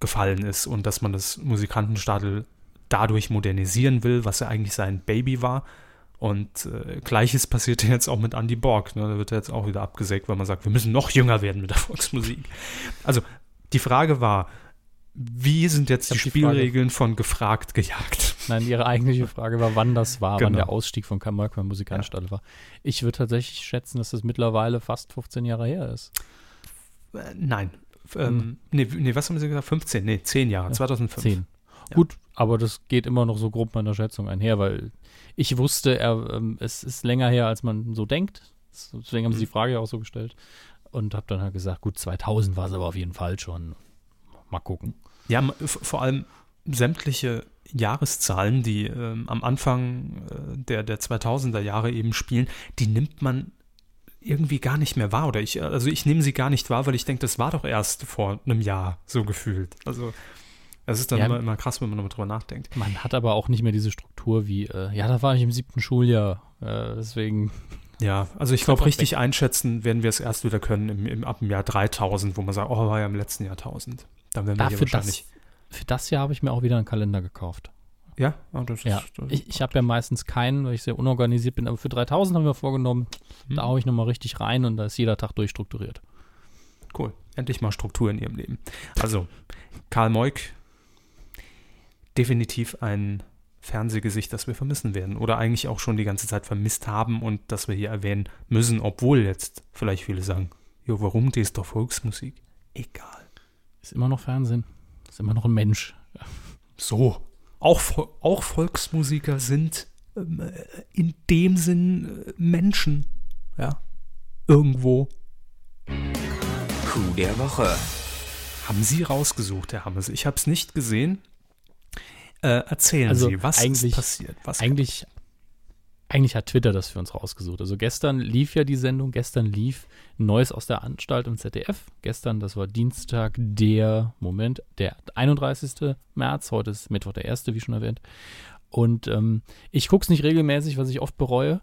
gefallen ist und dass man das Musikantenstadel dadurch modernisieren will, was ja eigentlich sein Baby war. Und äh, gleiches passierte jetzt auch mit Andy Borg. Ne? Da wird er jetzt auch wieder abgesägt, weil man sagt, wir müssen noch jünger werden mit der Volksmusik. Also die Frage war, wie sind jetzt die hab die Spielregeln von gefragt gejagt? *laughs* Nein, Ihre eigentliche Frage war, wann das war, wann Genau. der Ausstieg von Karl Moik beim Musikantenstadel war. Ich würde tatsächlich schätzen, dass das mittlerweile fast 15 Jahre her ist. Äh, nein. Ähm, nee, nee, was haben Sie gesagt? 15? Nee, 10 Jahre, 2005. Zehn. Ja. Gut, aber das geht immer noch so grob meiner Schätzung einher, weil ich wusste, er, ähm, es ist länger her, als man so denkt. Deswegen haben sie die Frage ja auch so gestellt. Und habe dann halt gesagt, gut, 2000 war es aber auf jeden Fall schon. Mal gucken. Ja, vor allem sämtliche Jahreszahlen, die ähm, am Anfang äh, der, der 2000er Jahre eben spielen, die nimmt man irgendwie gar nicht mehr wahr. Oder ich, also ich nehme sie gar nicht wahr, weil ich denke, das war doch erst vor einem Jahr so gefühlt. Also es ist dann Ja. immer, immer krass, wenn man nochmal drüber nachdenkt. Man hat aber auch nicht mehr diese Struktur wie, äh, ja, da war ich im siebten Schuljahr. Äh, deswegen, Ja, also ich glaube, richtig einschätzen werden wir es erst wieder können im, im, ab dem Jahr 3000, wo man sagt, oh, war ja im letzten Jahrtausend. Dann werden wir hier dafür wahrscheinlich. das, für das Jahr habe ich mir auch wieder einen Kalender gekauft. ja, oh, das Ja, ist, das ich, ich habe ja meistens keinen, weil ich sehr unorganisiert bin, aber für 3000 haben wir vorgenommen, Hm. da haue ich nochmal richtig rein und da ist jeder Tag durchstrukturiert. Cool. Endlich mal Struktur in ihrem Leben. Also, Karl Moik, definitiv ein Fernsehgesicht, das wir vermissen werden. Oder eigentlich auch schon die ganze Zeit vermisst haben und das wir hier erwähnen müssen, obwohl jetzt vielleicht viele sagen, jo, warum, die ist doch Volksmusik. Egal. Ist immer noch Fernsehen. Ist immer noch ein Mensch. So. Auch, auch Volksmusiker sind ähm, äh, in dem Sinn äh, Menschen. Ja. Irgendwo. Coup der Woche. Haben Sie rausgesucht, Herr Hammes? Ich habe es nicht gesehen. Äh, erzählen Also Sie, was eigentlich- ist passiert? Was Eigentlich, eigentlich hat Twitter das für uns rausgesucht. Also gestern lief ja die Sendung, gestern lief Neues aus der Anstalt im ZDF. Gestern, das war Dienstag, der, Moment, der 31. März, heute ist Mittwoch der 1., wie schon erwähnt. Und ähm, ich gucke es nicht regelmäßig, was ich oft bereue,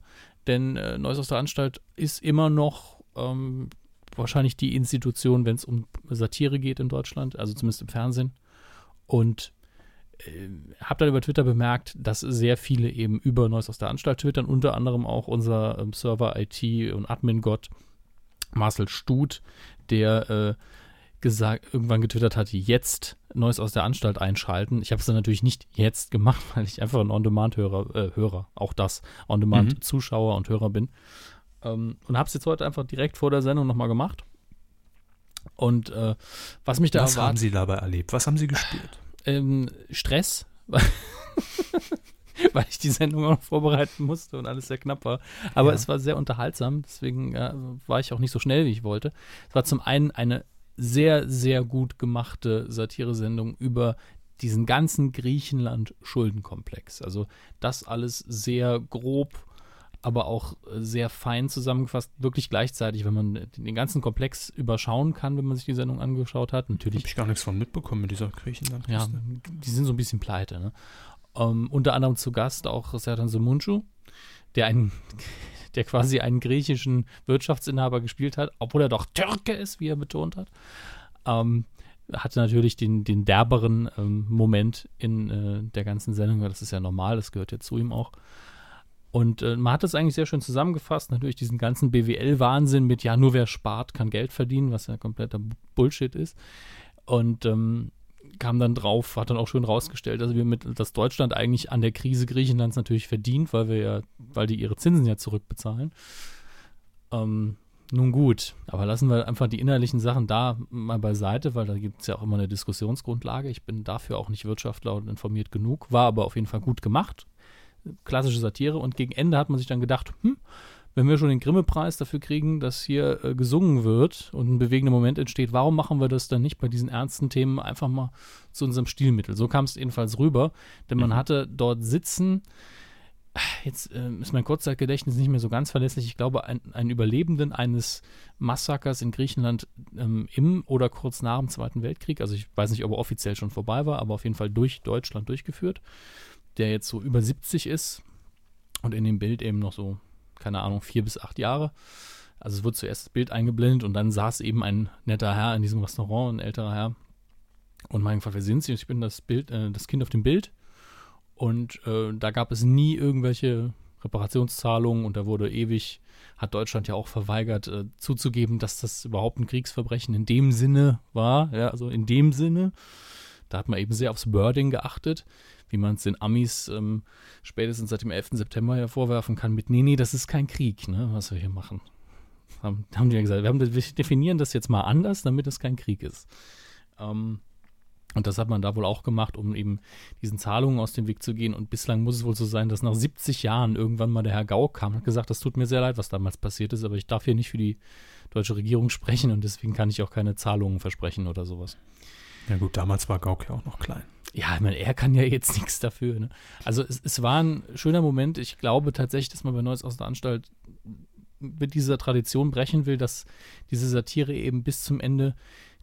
denn äh, Neues aus der Anstalt ist immer noch ähm, wahrscheinlich die Institution, wenn es um Satire geht in Deutschland, also zumindest im Fernsehen. Und habe dann über Twitter bemerkt, dass sehr viele eben über Neues aus der Anstalt twittern, unter anderem auch unser ähm, Server IT und Admin-Gott Marcel Stut, der äh, gesagt, irgendwann getwittert hat, jetzt Neues aus der Anstalt einschalten. Ich habe es dann natürlich nicht jetzt gemacht, *laughs* weil ich einfach ein On-Demand-Hörer, äh, Hörer, auch das, On-Demand-Zuschauer und Hörer bin. Ähm, und habe es jetzt heute einfach direkt vor der Sendung nochmal gemacht. Und äh, was mich da was haben Sie dabei erlebt? Was haben Sie gespürt? Ähm, Stress, *laughs* weil ich die Sendung auch noch vorbereiten musste und alles sehr knapp war. Aber Ja. es war sehr unterhaltsam, deswegen ja, war ich auch nicht so schnell, wie ich wollte. Es war zum einen eine sehr, sehr gut gemachte Satiresendung über diesen ganzen Griechenland-Schuldenkomplex. Also das alles sehr grob, aber auch äh, sehr fein zusammengefasst, wirklich gleichzeitig, wenn man den ganzen Komplex überschauen kann, wenn man sich die Sendung angeschaut hat. Natürlich Habe ich gar nichts von mitbekommen mit dieser griechenland ja, die sind so ein bisschen pleite. Ne? Ähm, unter anderem zu Gast auch Sertan Somuncu, der einen, *laughs* der quasi einen griechischen Wirtschaftsinhaber gespielt hat, obwohl er doch Türke ist, wie er betont hat. Ähm, hatte natürlich den, den derberen ähm, Moment in äh, der ganzen Sendung, weil das ist ja normal, das gehört ja zu ihm auch. Und äh, man hat das eigentlich sehr schön zusammengefasst, natürlich diesen ganzen BWL-Wahnsinn mit, ja, nur wer spart, kann Geld verdienen, was ja kompletter Bullshit ist. Und ähm, kam dann drauf, hat dann auch schön rausgestellt, dass wir mit, dass Deutschland eigentlich an der Krise Griechenlands natürlich verdient, weil wir ja, weil die ihre Zinsen ja zurückbezahlen. Ähm, nun gut, aber lassen wir einfach die innerlichen Sachen da mal beiseite, weil da gibt es ja auch immer eine Diskussionsgrundlage. Ich bin dafür auch nicht Wirtschaftler und informiert genug, war aber auf jeden Fall gut gemacht. Klassische Satire. Und gegen Ende hat man sich dann gedacht, hm, wenn wir schon den Grimme-Preis dafür kriegen, dass hier äh, gesungen wird und ein bewegender Moment entsteht, warum machen wir das dann nicht bei diesen ernsten Themen einfach mal zu unserem Stilmittel? So kam es jedenfalls rüber, denn man hatte dort sitzen, jetzt äh, ist mein Kurzzeitgedächtnis nicht mehr so ganz verlässlich, ich glaube, ein, einen Überlebenden eines Massakers in Griechenland ähm, im oder kurz nach dem Zweiten Weltkrieg, also ich weiß nicht, ob er offiziell schon vorbei war, aber auf jeden Fall durch Deutschland durchgeführt, der jetzt so über 70 ist und in dem Bild eben noch so keine Ahnung, vier bis acht Jahre. Also es wurde zuerst das Bild eingeblendet und dann saß eben ein netter Herr in diesem Restaurant, ein älterer Herr. Und mein gefragt, wer sind Sie? Ich bin das Bild, äh, das Kind auf dem Bild. Und äh, da gab es nie irgendwelche Reparationszahlungen und da wurde ewig, hat Deutschland ja auch verweigert, äh, zuzugeben, dass das überhaupt ein Kriegsverbrechen in dem Sinne war. Ja, also in dem Sinne. Da hat man eben sehr aufs Wording geachtet, wie man es den Amis ähm, spätestens seit dem 11. September ja vorwerfen kann mit, nee, nee, das ist kein Krieg, ne, was wir hier machen. Haben, haben die ja gesagt, wir, haben, wir definieren das jetzt mal anders, damit es kein Krieg ist. Ähm, und das hat man da wohl auch gemacht, um eben diesen Zahlungen aus dem Weg zu gehen. Und bislang muss es wohl so sein, dass nach 70 Jahren irgendwann mal der Herr Gauck kam und hat gesagt, das tut mir sehr leid, was damals passiert ist, aber ich darf hier nicht für die deutsche Regierung sprechen und deswegen kann ich auch keine Zahlungen versprechen oder sowas. Ja gut, damals war Gauck ja auch noch klein. Ja, ich meine, er kann ja jetzt *laughs* nichts dafür. Ne? Also es, es war ein schöner Moment. Ich glaube tatsächlich, dass man bei Neues aus der Anstalt mit dieser Tradition brechen will, dass diese Satire eben bis zum Ende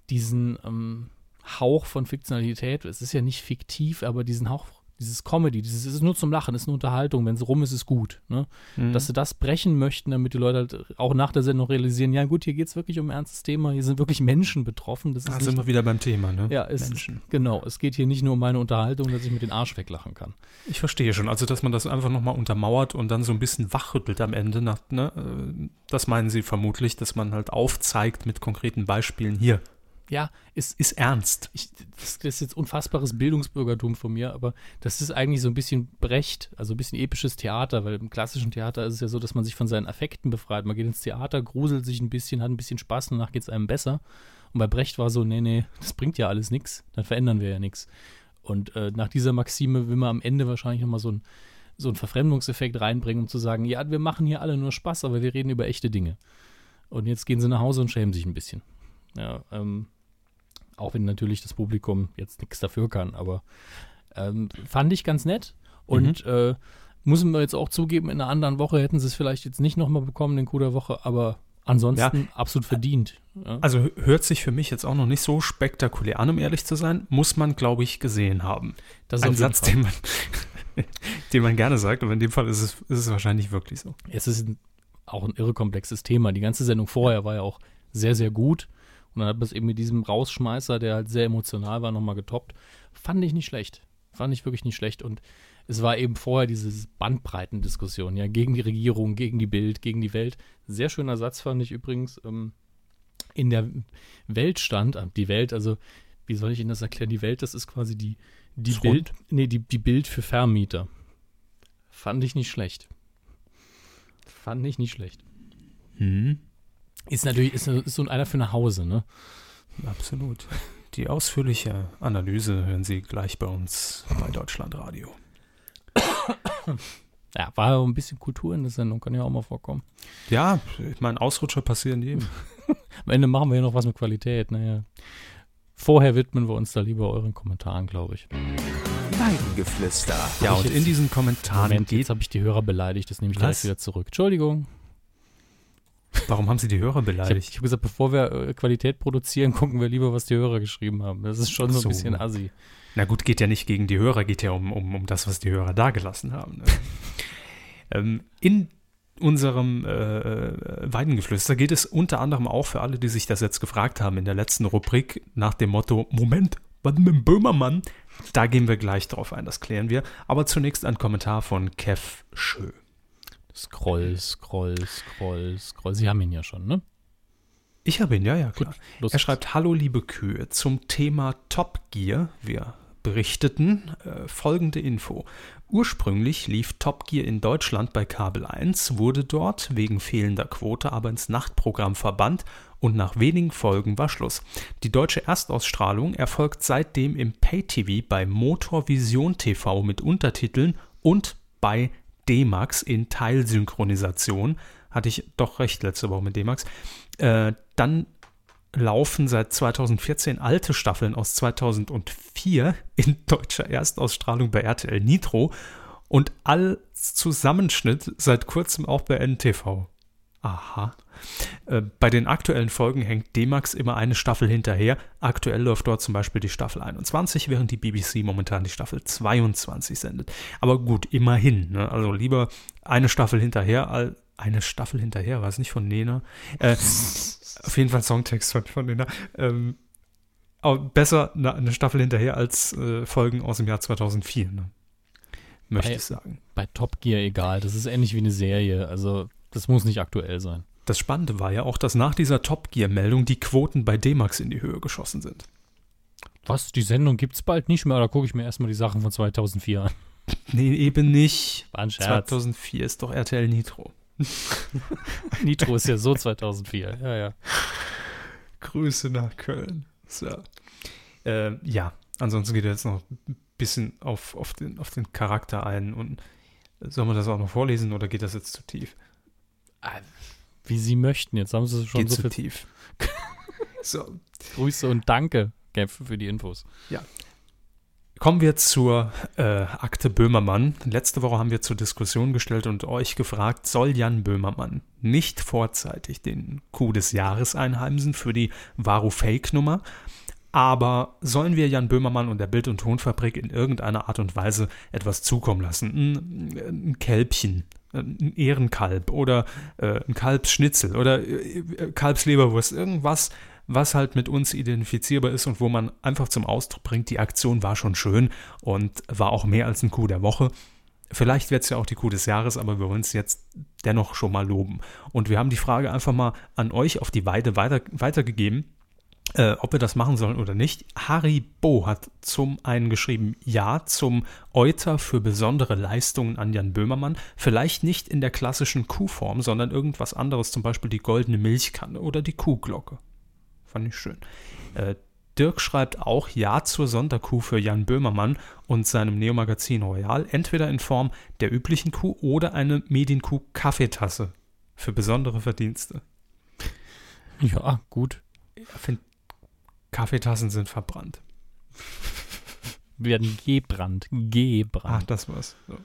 diesen ähm, Hauch von Fiktionalität, es ist ja nicht fiktiv, aber diesen Hauch, dieses Comedy, dieses es ist nur zum Lachen, es ist eine Unterhaltung, wenn es rum ist, ist gut. Ne? Mhm. Dass sie das brechen möchten, damit die Leute halt auch nach der Sendung realisieren, ja gut, hier geht es wirklich um ein ernstes Thema, hier sind wirklich Menschen betroffen. Das ist Da sind wir wieder beim Thema, ne? ja, es, Menschen. genau. Es geht hier nicht nur um meine Unterhaltung, dass ich mit den Arsch weglachen kann. Ich verstehe schon. Also, dass man das einfach nochmal untermauert und dann so ein bisschen wachrüttelt am Ende. Nach, ne? äh, Das meinen Sie vermutlich, dass man halt aufzeigt mit konkreten Beispielen hier. Ja, ist, Ist ernst. ich, das, ist jetzt unfassbares Bildungsbürgertum von mir, aber das ist eigentlich so ein bisschen Brecht, also ein bisschen episches Theater, weil im klassischen Theater ist es ja so, dass man sich von seinen Affekten befreit. Man geht ins Theater, gruselt sich ein bisschen, hat ein bisschen Spaß danach geht es einem besser. Und bei Brecht war so, nee, nee, das bringt ja alles nichts, dann verändern wir ja nichts. Und äh, nach dieser Maxime will man am Ende wahrscheinlich nochmal so ein so einen Verfremdungseffekt reinbringen, um zu sagen, ja, wir machen hier alle nur Spaß, aber wir reden über echte Dinge. Und jetzt gehen sie nach Hause und schämen sich ein bisschen. Ja, ähm, auch wenn natürlich das Publikum jetzt nichts dafür kann, aber ähm, fand ich ganz nett. Und äh, müssen wir jetzt auch zugeben, in einer anderen Woche hätten sie es vielleicht jetzt nicht nochmal bekommen, den Coup der Woche, aber ansonsten absolut verdient. Ja. Also hört sich für mich jetzt auch noch nicht so spektakulär an, um ehrlich zu sein. Muss man, glaube ich, gesehen haben. Das ist Ein Satz, Fall. den man, *laughs* den man gerne sagt, aber in dem Fall ist es, ist es wahrscheinlich wirklich so. Es ist ein, auch ein irre komplexes Thema. Die ganze Sendung vorher war ja auch sehr, sehr gut. Und dann hat man es eben mit diesem Rausschmeißer, der halt sehr emotional war, nochmal getoppt. Fand ich nicht schlecht. Fand ich wirklich nicht schlecht. Und es war eben vorher diese Bandbreitendiskussion, ja, gegen die Regierung, gegen die Bild, gegen die Welt. Sehr schöner Satz fand ich übrigens. Ähm, in der Welt stand, äh, die Welt, also, wie soll ich Ihnen das erklären? Die Welt, das ist quasi die, die Ist rund? Bild, nee, die, die Bild für Vermieter. Fand ich nicht schlecht. Fand ich nicht schlecht. Hm, Ist natürlich, ist, ist so einer für nach Hause, ne? absolut. Die ausführliche Analyse hören Sie gleich bei uns bei Deutschlandradio. Ja, war ja ein bisschen Kultur in der Sendung, kann ja auch mal vorkommen. Ja, ich meine, Ausrutscher passieren jedem. *laughs* Am Ende machen wir ja noch was mit Qualität, naja. Vorher widmen wir uns da lieber euren Kommentaren, glaube ich. Weidengeflüster. Ja, und jetzt- in diesen Kommentaren Moment, geht. jetzt habe ich die Hörer beleidigt, das nehme ich gleich wieder zurück. Entschuldigung. Warum haben Sie die Hörer Ich habe beleidigt? hab gesagt, bevor wir äh, Qualität produzieren, *laughs* gucken wir lieber, was die Hörer geschrieben haben. Das ist schon so ein So. bisschen assi. Na gut, geht ja nicht gegen die Hörer, geht ja um, um, um das, was die Hörer dagelassen haben. Ne? *laughs* ähm, in unserem äh, Weidengeflüster geht es unter anderem auch für alle, die sich das jetzt gefragt haben in der letzten Rubrik nach dem Motto, Moment, was mit dem Böhmermann? Da gehen wir gleich drauf ein, das klären wir. Aber zunächst ein Kommentar von Kev Schö. Scroll, scroll, scroll, scroll. Sie haben ihn ja schon, ne? Ich habe ihn, ja, ja, klar. Los. Er schreibt, hallo liebe Kühe, zum Thema Top Gear. Wir berichteten äh, folgende Info. Ursprünglich lief Top Gear in Deutschland bei Kabel 1, wurde dort wegen fehlender Quote aber ins Nachtprogramm verbannt und nach wenigen Folgen war Schluss. Die deutsche Erstausstrahlung erfolgt seitdem im Pay-TV bei Motorvision TV mit Untertiteln und bei D-Max in Teilsynchronisation. Hatte ich doch recht letzte Woche mit D-Max. Äh, dann laufen seit 2014 alte Staffeln aus 2004 in deutscher Erstausstrahlung bei RTL Nitro und als Zusammenschnitt seit kurzem auch bei NTV. Aha. Äh, bei den aktuellen Folgen hängt D-Max immer eine Staffel hinterher. Aktuell läuft dort zum Beispiel die Staffel 21, während die BBC momentan die Staffel 22 sendet. Aber gut, immerhin. Ne? Also lieber eine Staffel hinterher als eine Staffel hinterher, war es nicht von Nena? Äh, auf jeden Fall Songtext von, von Nena. Ähm, besser eine Staffel hinterher als äh, Folgen aus dem Jahr 2004. Ne? Möchte Bei- ich sagen. Bei Top Gear egal. Das ist ähnlich wie eine Serie. Also, das muss nicht aktuell sein. Das Spannende war ja auch, dass nach dieser Top Gear-Meldung die Quoten bei D-Max in die Höhe geschossen sind. Was? Die Sendung gibt's bald nicht mehr? Da gucke ich mir erstmal die Sachen von 2004 an. Nee, eben nicht. War ein Scherz. 2004 ist doch RTL Nitro. *laughs* Nitro ist ja so 2004. Ja, ja. Grüße nach Köln. So. Äh, ja, ansonsten geht er jetzt noch ein bisschen auf, auf, den, auf den Charakter ein. Und soll man das auch noch vorlesen oder geht das jetzt zu tief? Wie Sie möchten. Jetzt haben Sie schon geht so zu viel tief. *laughs* so, Grüße und Danke, Gap, für die Infos. Kommen wir zur äh, Akte Böhmermann. Letzte Woche haben wir zur Diskussion gestellt und euch gefragt, soll Jan Böhmermann nicht vorzeitig den Coup des Jahres einheimsen für die Varu-Fake-Nummer? Aber sollen wir Jan Böhmermann und der Bild- und Tonfabrik in irgendeiner Art und Weise etwas zukommen lassen? Ein, ein Kälbchen, ein Ehrenkalb oder äh, ein Kalbsschnitzel oder äh, äh, Kalbsleberwurst, irgendwas, was halt mit uns identifizierbar ist und wo man einfach zum Ausdruck bringt, die Aktion war schon schön und war auch mehr als ein Coup der Woche. Vielleicht wird es ja auch die Coup des Jahres, aber wir wollen es jetzt dennoch schon mal loben. Und wir haben die Frage einfach mal an euch auf die Weide weiter, weitergegeben. Äh, ob wir das machen sollen oder nicht. Haribo hat zum einen geschrieben, ja, zum Euter für besondere Leistungen an Jan Böhmermann. Vielleicht nicht in der klassischen Kuhform, sondern irgendwas anderes, zum Beispiel die goldene Milchkanne oder die Kuhglocke. Fand ich schön. Äh, Dirk schreibt auch Ja zur Sonderkuh für Jan Böhmermann und seinem Neomagazin Royal, entweder in Form der üblichen Kuh oder eine Medienkuh-Kaffeetasse für besondere Verdienste. Ja, gut. Ich finde, Kaffeetassen sind verbrannt. *laughs* Werden gebrannt. Ach, Gebrannt. das war's. So.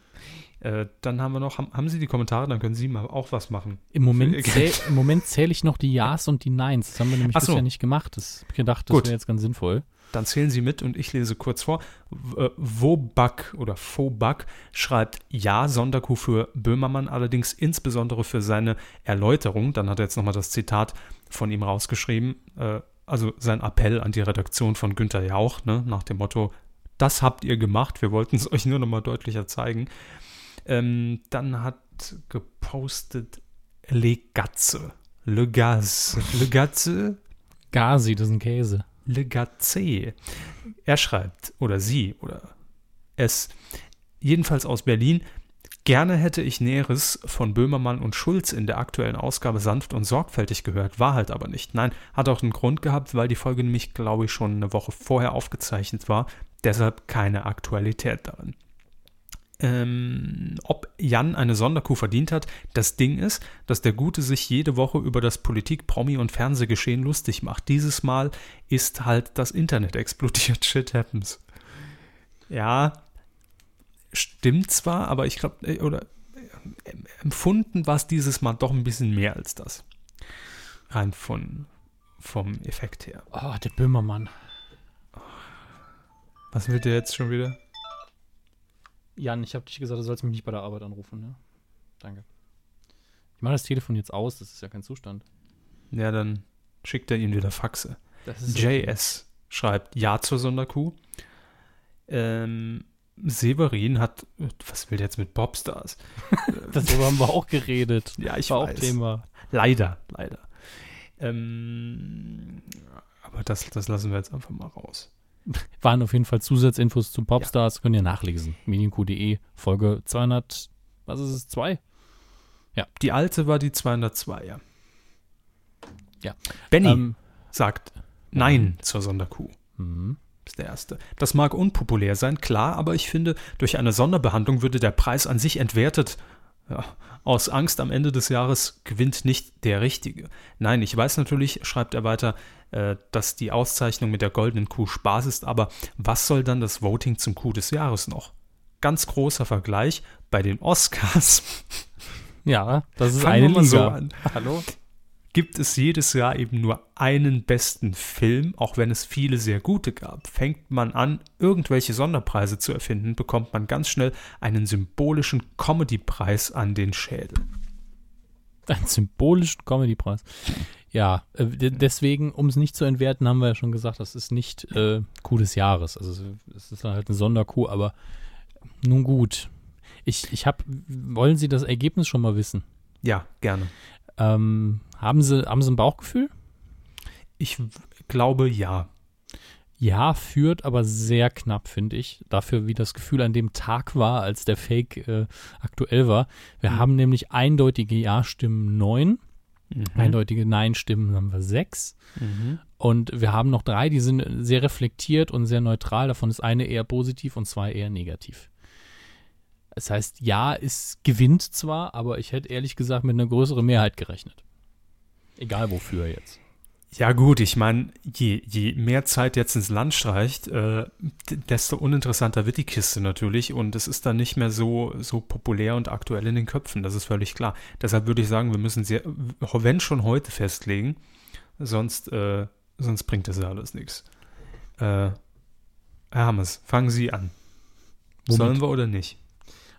Äh, dann haben wir noch, haben, haben Sie die Kommentare, dann können Sie mal auch was machen. Im Moment, zähl, im Moment zähle ich noch die Ja's und die Neins. Das haben wir nämlich Ach so. bisher nicht gemacht. Das ich gedacht, das wäre jetzt ganz sinnvoll. Dann zählen Sie mit und ich lese kurz vor. W- äh, Wobak oder Fobak schreibt Ja, Sonderkuh für Böhmermann, allerdings insbesondere für seine Erläuterung. Dann hat er jetzt nochmal das Zitat von ihm rausgeschrieben. Äh, also sein Appell an die Redaktion von Günter Jauch, ne, nach dem Motto: Das habt ihr gemacht, wir wollten es *laughs* euch nur nochmal deutlicher zeigen. Ähm, dann hat gepostet Legatze. Le Gaz. Le Gatze Gazi, das ist ein Käse. Le Gazé. Er schreibt, oder sie, oder es, jedenfalls aus Berlin, gerne hätte ich Näheres von Böhmermann und Schulz in der aktuellen Ausgabe sanft und sorgfältig gehört, war halt aber nicht. Nein, hat auch einen Grund gehabt, weil die Folge nämlich, glaube ich, schon eine Woche vorher aufgezeichnet war, deshalb keine Aktualität darin. Ähm, ob Jan eine Sonderkuh verdient hat, das Ding ist, dass der Gute sich jede Woche über das Politik-, Promi- und Fernsehgeschehen lustig macht. Dieses Mal ist halt das Internet explodiert. *laughs* Shit happens. Ja, stimmt zwar, aber ich glaube, oder äh, empfunden war es dieses Mal doch ein bisschen mehr als das. Rein von, vom Effekt her. Oh, der Böhmermann. Was wird der jetzt schon wieder? Jan, ich habe dich gesagt, du sollst mich nicht bei der Arbeit anrufen, ne? Danke. Ich mache das Telefon jetzt aus, das ist ja kein Zustand. Ja, dann schickt er ihm wieder Faxe. JS schreibt Ja zur Sonderkuh. Ähm, Severin hat, was will der jetzt mit Popstars? *laughs* Darüber haben wir auch geredet. Ja, ich War auch weiß. Thema. Leider, leider. Ähm, aber das, das lassen wir jetzt einfach mal raus. Waren auf jeden Fall Zusatzinfos zu Popstars, könnt ihr nachlesen. Medienq.de, Folge 200, was ist es, 2? Die alte war die 202, ja. Ja. Benny Ähm, sagt Nein zur Sonderkuh. mhm. Ist der erste. Das mag unpopulär sein, klar, aber ich finde, durch eine Sonderbehandlung würde der Preis an sich entwertet. Ja, aus Angst am Ende des Jahres gewinnt nicht der Richtige. Nein, ich weiß natürlich, schreibt er weiter, äh, dass die Auszeichnung mit der goldenen Kuh Spaß ist, aber was soll dann das Voting zum Kuh des Jahres noch? Ganz großer Vergleich bei den Oscars. Ja, das ist Fangen eine Liga. so an. Hallo? Gibt es jedes Jahr eben nur einen besten Film, auch wenn es viele sehr gute gab. Fängt man an, irgendwelche Sonderpreise zu erfinden, bekommt man ganz schnell einen symbolischen Comedy-Preis an den Schädel. Einen symbolischen Comedy-Preis. Ja, äh, de- deswegen, um es nicht zu entwerten, haben wir ja schon gesagt, das ist nicht äh, Kuh des Jahres. Also es ist halt eine Sonderkuh, aber nun gut. Ich, ich habe, wollen Sie das Ergebnis schon mal wissen? Ja, gerne. Ähm, haben, Sie, haben Sie ein Bauchgefühl? Ich glaube ja. Ja, führt, aber sehr knapp, finde ich. Dafür, wie das Gefühl an dem Tag war, als der Fake äh, aktuell war. Wir Mhm. haben nämlich eindeutige Ja-Stimmen neun, Mhm. eindeutige Nein-Stimmen haben wir sechs. Mhm. Und wir haben noch drei, die sind sehr reflektiert und sehr neutral. Davon ist eine eher positiv und zwei eher negativ. Das heißt, ja, es gewinnt zwar, aber ich hätte ehrlich gesagt mit einer größeren Mehrheit gerechnet. Egal wofür jetzt. Ja gut, ich meine, je, je mehr Zeit jetzt ins Land streicht, äh, desto uninteressanter wird die Kiste natürlich und es ist dann nicht mehr so, so populär und aktuell in den Köpfen, das ist völlig klar. Deshalb würde ich sagen, wir müssen sehr, wenn schon heute festlegen, sonst, äh, sonst bringt das ja alles nichts. Äh, Herr Hammes, fangen Sie an. Womit? Sollen wir oder nicht?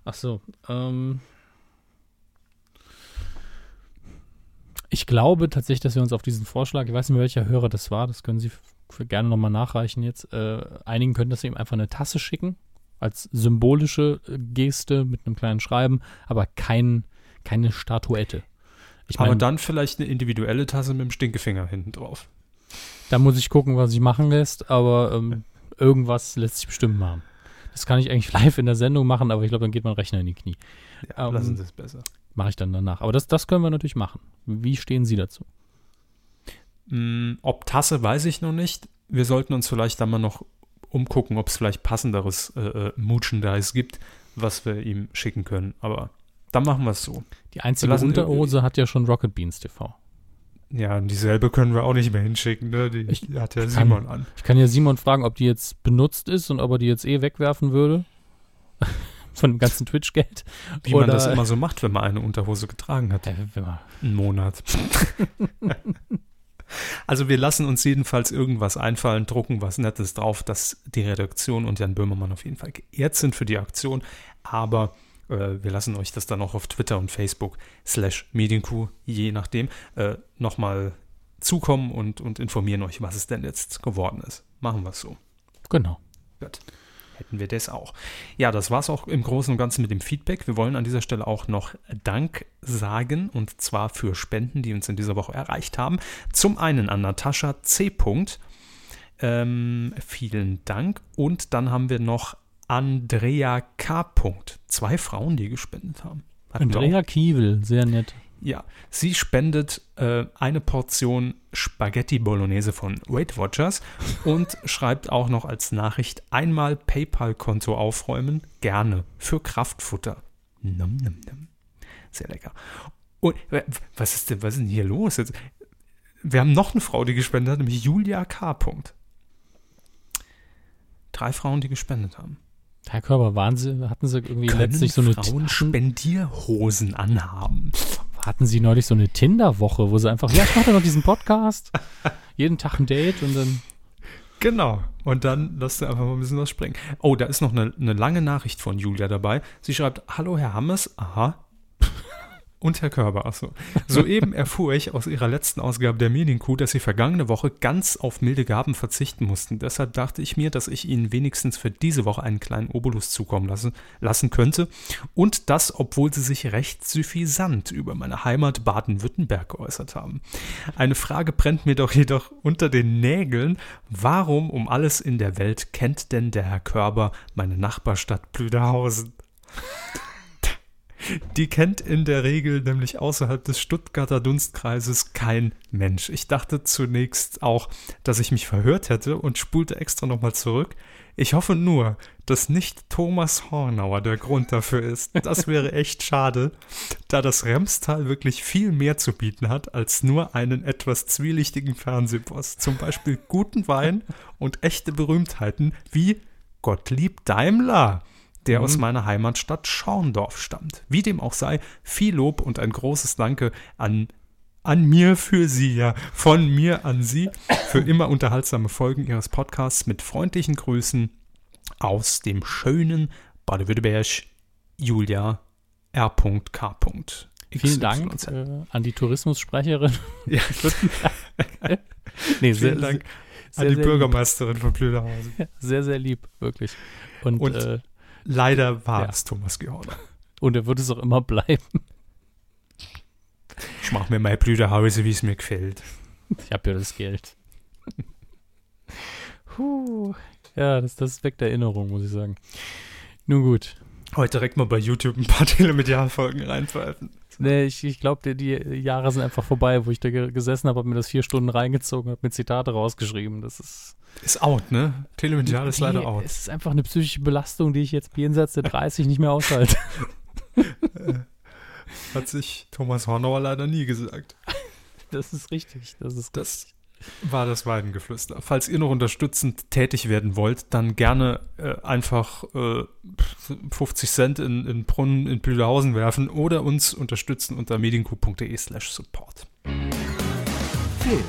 Ach so, ähm. Ich glaube tatsächlich, dass wir uns auf diesen Vorschlag, ich weiß nicht mehr, welcher Hörer das war, das können Sie gerne nochmal nachreichen jetzt, äh, einigen können, dass Sie ihm einfach eine Tasse schicken, als symbolische äh, Geste mit einem kleinen Schreiben, aber kein, keine Statuette. Ich Aber dann vielleicht eine individuelle Tasse mit dem Stinkefinger hinten drauf. Da muss ich gucken, was sich machen lässt, aber ähm, irgendwas lässt sich bestimmt machen. Das kann ich eigentlich *laughs* live in der Sendung machen, aber ich glaube, dann geht mein Rechner in die Knie. Ja, Ähm, lassen Sie es besser. Mache ich dann danach. Aber das, das können wir natürlich machen. Wie stehen Sie dazu? Mm, ob Tasse, weiß ich noch nicht. Wir sollten uns vielleicht dann mal noch umgucken, ob es vielleicht passenderes äh, äh, Merchandise gibt, was wir ihm schicken können. Aber dann machen wir es so. Die einzige Unterhose hat ja schon Rocket Beans TV. Ja, und dieselbe können wir auch nicht mehr hinschicken, ne? Die Ich hat ja kann- Simon an. Ich kann ja Simon fragen, ob die jetzt benutzt ist und ob er die jetzt eh wegwerfen würde. Von dem ganzen Twitch-Geld. Wie man Oder- das immer so macht, wenn man eine Unterhose getragen hat. Äh, man- Einen Monat. *laughs* also wir lassen uns jedenfalls irgendwas einfallen, drucken was Nettes drauf, dass die Redaktion und Jan Böhmermann auf jeden Fall geehrt sind für die Aktion. Aber äh, wir lassen euch das dann auch auf Twitter und Facebook slash Medienkuh, je nachdem, äh, nochmal zukommen und, und informieren euch, was es denn jetzt geworden ist. Machen wir es so. Genau. Gut. Hätten wir das auch. Ja, das war es auch im Großen und Ganzen mit dem Feedback. Wir wollen an dieser Stelle auch noch Dank sagen und zwar für Spenden, die uns in dieser Woche erreicht haben. Zum einen an Natascha C. Ähm, vielen Dank. Und dann haben wir noch Andrea K. Zwei Frauen, die gespendet haben. Hatten Andrea Kiewel, sehr nett. Ja, sie spendet äh, eine Portion Spaghetti Bolognese von Weight Watchers und *laughs* schreibt auch noch als Nachricht einmal PayPal-Konto aufräumen, gerne für Kraftfutter. Nom, nom, nom. Sehr lecker. Und was ist denn, was ist denn hier los jetzt? Wir haben noch eine Frau, die gespendet hat, nämlich Julia K. Drei Frauen, die gespendet haben. Herr Körber, waren Sie, hatten Sie irgendwie Können letztlich so eine Frauen Spendierhosen anhaben? Hatten Sie neulich so eine Tinder-Woche, wo Sie einfach, ja, ich mache noch diesen Podcast, jeden Tag ein Date und dann Genau. Und dann lasst ihr einfach mal ein bisschen was springen. Oh, da ist noch eine, eine lange Nachricht von Julia dabei. Sie schreibt, Hallo Herr Hammes, aha. Und Herr Körber, achso. Soeben *laughs* erfuhr ich aus Ihrer letzten Ausgabe der Medienkuh, dass Sie vergangene Woche ganz auf milde Gaben verzichten mussten. Deshalb dachte ich mir, dass ich Ihnen wenigstens für diese Woche einen kleinen Obolus zukommen lassen, lassen könnte. Und das, obwohl Sie sich recht suffisant über meine Heimat Baden-Württemberg geäußert haben. Eine Frage brennt mir doch jedoch unter den Nägeln. Warum um alles in der Welt kennt denn der Herr Körber meine Nachbarstadt Blüderhausen? Die kennt in der Regel nämlich außerhalb des Stuttgarter Dunstkreises kein Mensch. Ich dachte zunächst auch, dass ich mich verhört hätte und spulte extra nochmal zurück. Ich hoffe nur, dass nicht Thomas Hornauer der Grund dafür ist. Das wäre echt schade, da das Remstal wirklich viel mehr zu bieten hat als nur einen etwas zwielichtigen Fernsehboss. Zum Beispiel guten Wein und echte Berühmtheiten wie Gottlieb Daimler der aus meiner Heimatstadt Schorndorf stammt. Wie dem auch sei, viel Lob und ein großes Danke an, an mir für Sie, ja, von mir an Sie, für immer unterhaltsame Folgen Ihres Podcasts mit freundlichen Grüßen aus dem schönen Baden-Württemberg, Julia R.K. vielen Dank äh, an die Tourismussprecherin. Ja, *laughs* nee, vielen Dank sehr, an die sehr Bürgermeisterin von Blöderhausen. Lieb. Sehr, sehr lieb, wirklich. Und, Und- äh, Leider war Ja. es Thomas Gehorner. und er wird es auch immer bleiben. Ich mache mir mein Blüderhause, wie es mir gefällt. Ich habe ja das Geld. Puh. Ja, das, das weckt Erinnerung, muss ich sagen. Nun gut. Heute direkt mal bei YouTube ein paar Telemedialfolgen reinpfeifen. *laughs* Nee, ich, ich glaube, die, die Jahre sind einfach vorbei, wo ich da ge- gesessen habe, habe mir das vier Stunden reingezogen, habe mir Zitate rausgeschrieben. Das ist. Ist out, ne? Telemedial ist leider out. Es ist einfach eine psychische Belastung, die ich jetzt jenseits der 30 nicht mehr aushalte. Hat sich Thomas Hornauer leider nie gesagt. *laughs* Das ist richtig. Das ist Das war das Weidengeflüster. Falls ihr noch unterstützend tätig werden wollt, dann gerne äh, einfach äh, 50 Cent in, in Brunnen in Blüderhausen werfen oder uns unterstützen unter medienku.de slash support. Film.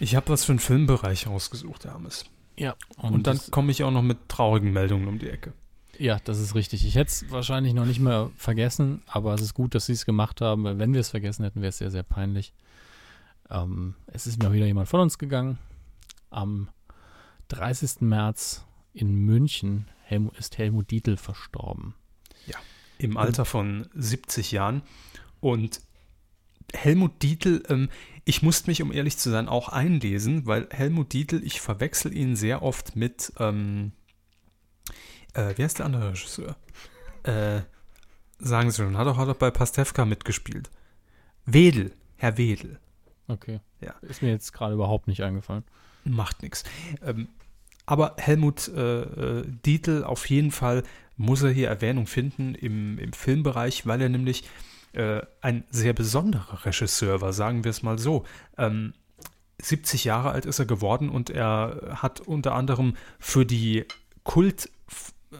Ich habe was für einen Filmbereich rausgesucht, Hermes. Ja. Und, dann das- komme ich auch noch mit traurigen Meldungen um die Ecke. Ja, das ist richtig. Ich hätte es wahrscheinlich noch nicht mehr vergessen, aber es ist gut, dass sie es gemacht haben, weil wenn wir es vergessen hätten, wäre es sehr, sehr peinlich. Ähm, es ist mal wieder jemand von uns gegangen. Am 30. März in München ist Helmut Dietl verstorben. Im Alter von 70 Jahren. Und Helmut Dietl, ähm, ich musste mich, um ehrlich zu sein, auch einlesen, weil Helmut Dietl, ich verwechsel ihn sehr oft mit, ähm, äh, wie heißt der andere Regisseur? Äh, sagen Sie schon, hat auch, hat auch bei Pastewka mitgespielt. Wedel, Herr Wedel. Okay. Ja. Ist mir jetzt gerade überhaupt nicht eingefallen. Macht nichts. Ähm, aber Helmut äh, äh, Dietl auf jeden Fall muss er hier Erwähnung finden im, im Filmbereich, weil er nämlich äh, ein sehr besonderer Regisseur war, sagen wir es mal so. Ähm, 70 Jahre alt ist er geworden und er hat unter anderem für die Kult,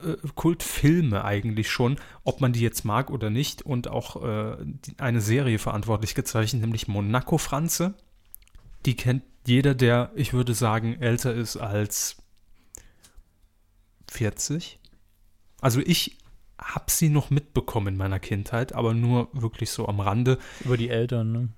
äh, Kultfilme eigentlich schon, ob man die jetzt mag oder nicht, und auch äh, die, eine Serie verantwortlich gezeichnet, nämlich Monaco Franze. Die kennt jeder, der, ich würde sagen, älter ist als 40. Also ich habe sie noch mitbekommen in meiner Kindheit, aber nur wirklich so am Rande. Über die Eltern, ne?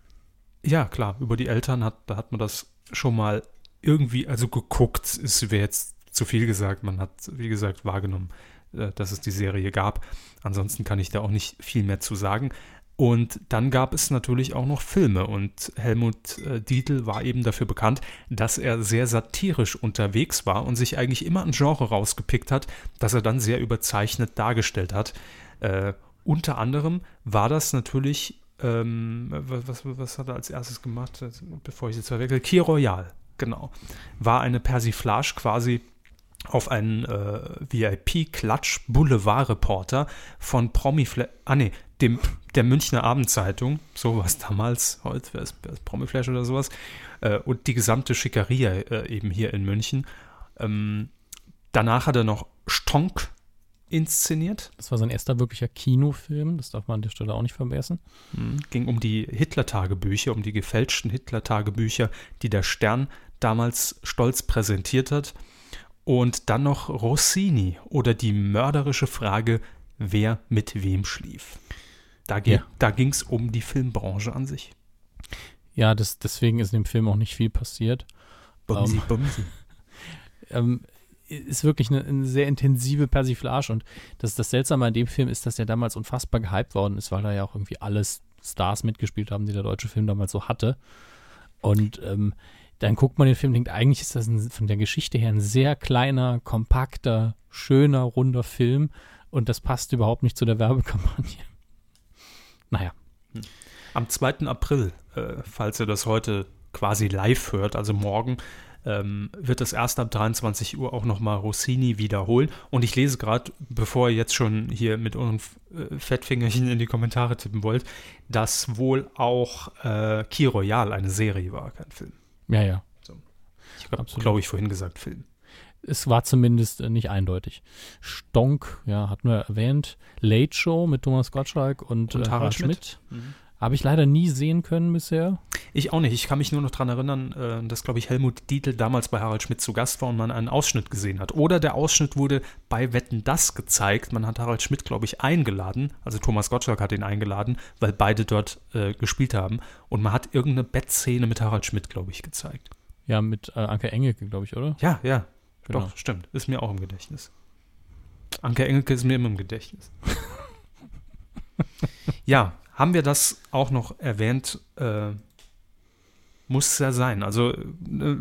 Ja, klar, über die Eltern hat, da hat man das schon mal irgendwie, also geguckt, ist wäre jetzt zu viel gesagt. Man hat, wie gesagt, wahrgenommen, äh, dass es die Serie gab. Ansonsten kann ich da auch nicht viel mehr zu sagen. Und dann gab es natürlich auch noch Filme und Helmut äh, Dietl war eben dafür bekannt, dass er sehr satirisch unterwegs war und sich eigentlich immer ein Genre rausgepickt hat, das er dann sehr überzeichnet dargestellt hat. Äh, unter anderem war das natürlich, ähm, was, was, hat er als erstes gemacht, bevor ich jetzt verwechsel? Key Royal, genau. War eine Persiflage quasi auf einen äh, VIP-Klatsch-Boulevard-Reporter von Promi, ah nee, dem, der Münchner Abendzeitung, so was damals, heute wäre es Promiflash oder sowas, äh, und die gesamte Schickeria äh, eben hier in München. Ähm, danach hat er noch Stonk inszeniert. Das war sein erster wirklicher Kinofilm, das darf man an der Stelle auch nicht vergessen. Mhm. Ging um die Hitler-Tagebücher, um die gefälschten Hitler-Tagebücher, die der Stern damals stolz präsentiert hat. Und dann noch Rossini oder die mörderische Frage, wer mit wem schlief. Da, ge ja. da ging es um die Filmbranche an sich. Ja, das, deswegen ist in dem Film auch nicht viel passiert. Bumsi, um, bumsi. *laughs* ähm, ist wirklich eine, eine, sehr intensive Persiflage und das, das Seltsame an dem Film ist, dass der damals unfassbar gehypt worden ist, weil da ja auch irgendwie alle Stars mitgespielt haben, die der deutsche Film damals so hatte. Und ähm, dann guckt man den Film und denkt, eigentlich ist das ein, von der Geschichte her ein sehr kleiner, kompakter, schöner, runder Film und das passt überhaupt nicht zu der Werbekampagne. *laughs* Naja. Am 2. April, äh, falls ihr das heute quasi live hört, also morgen, ähm, wird das erst ab 23 Uhr auch nochmal Rossini wiederholen. Und ich lese gerade, bevor ihr jetzt schon hier mit euren äh, Fettfingerchen in die Kommentare tippen wollt, dass wohl auch äh, Key Royal eine Serie war, kein Film. Ja, ja. So. Ich habe, glaube ich, vorhin gesagt Film es war zumindest äh, nicht eindeutig. Stonk, ja, hatten wir erwähnt. Late Show mit Thomas Gottschalk und, und äh, Harald Schmidt. Schmidt. Mhm. Habe ich leider nie sehen können bisher. Ich auch nicht. Ich kann mich nur noch daran erinnern, äh, dass, glaube ich, Helmut Dietl damals bei Harald Schmidt zu Gast war und man einen Ausschnitt gesehen hat. Oder der Ausschnitt wurde bei Wetten Das gezeigt. Man hat Harald Schmidt, glaube ich, eingeladen. Also Thomas Gottschalk hat ihn eingeladen, weil beide dort äh, gespielt haben. Und man hat irgendeine Bettszene mit Harald Schmidt, glaube ich, gezeigt. Ja, mit äh, Anke Engelke, glaube ich, oder? Ja, ja. Genau. Doch, stimmt. Ist mir auch im Gedächtnis. Anke Engelke ist mir immer im Gedächtnis. *laughs* ja, haben wir das auch noch erwähnt? Äh, muss ja sein. Also äh,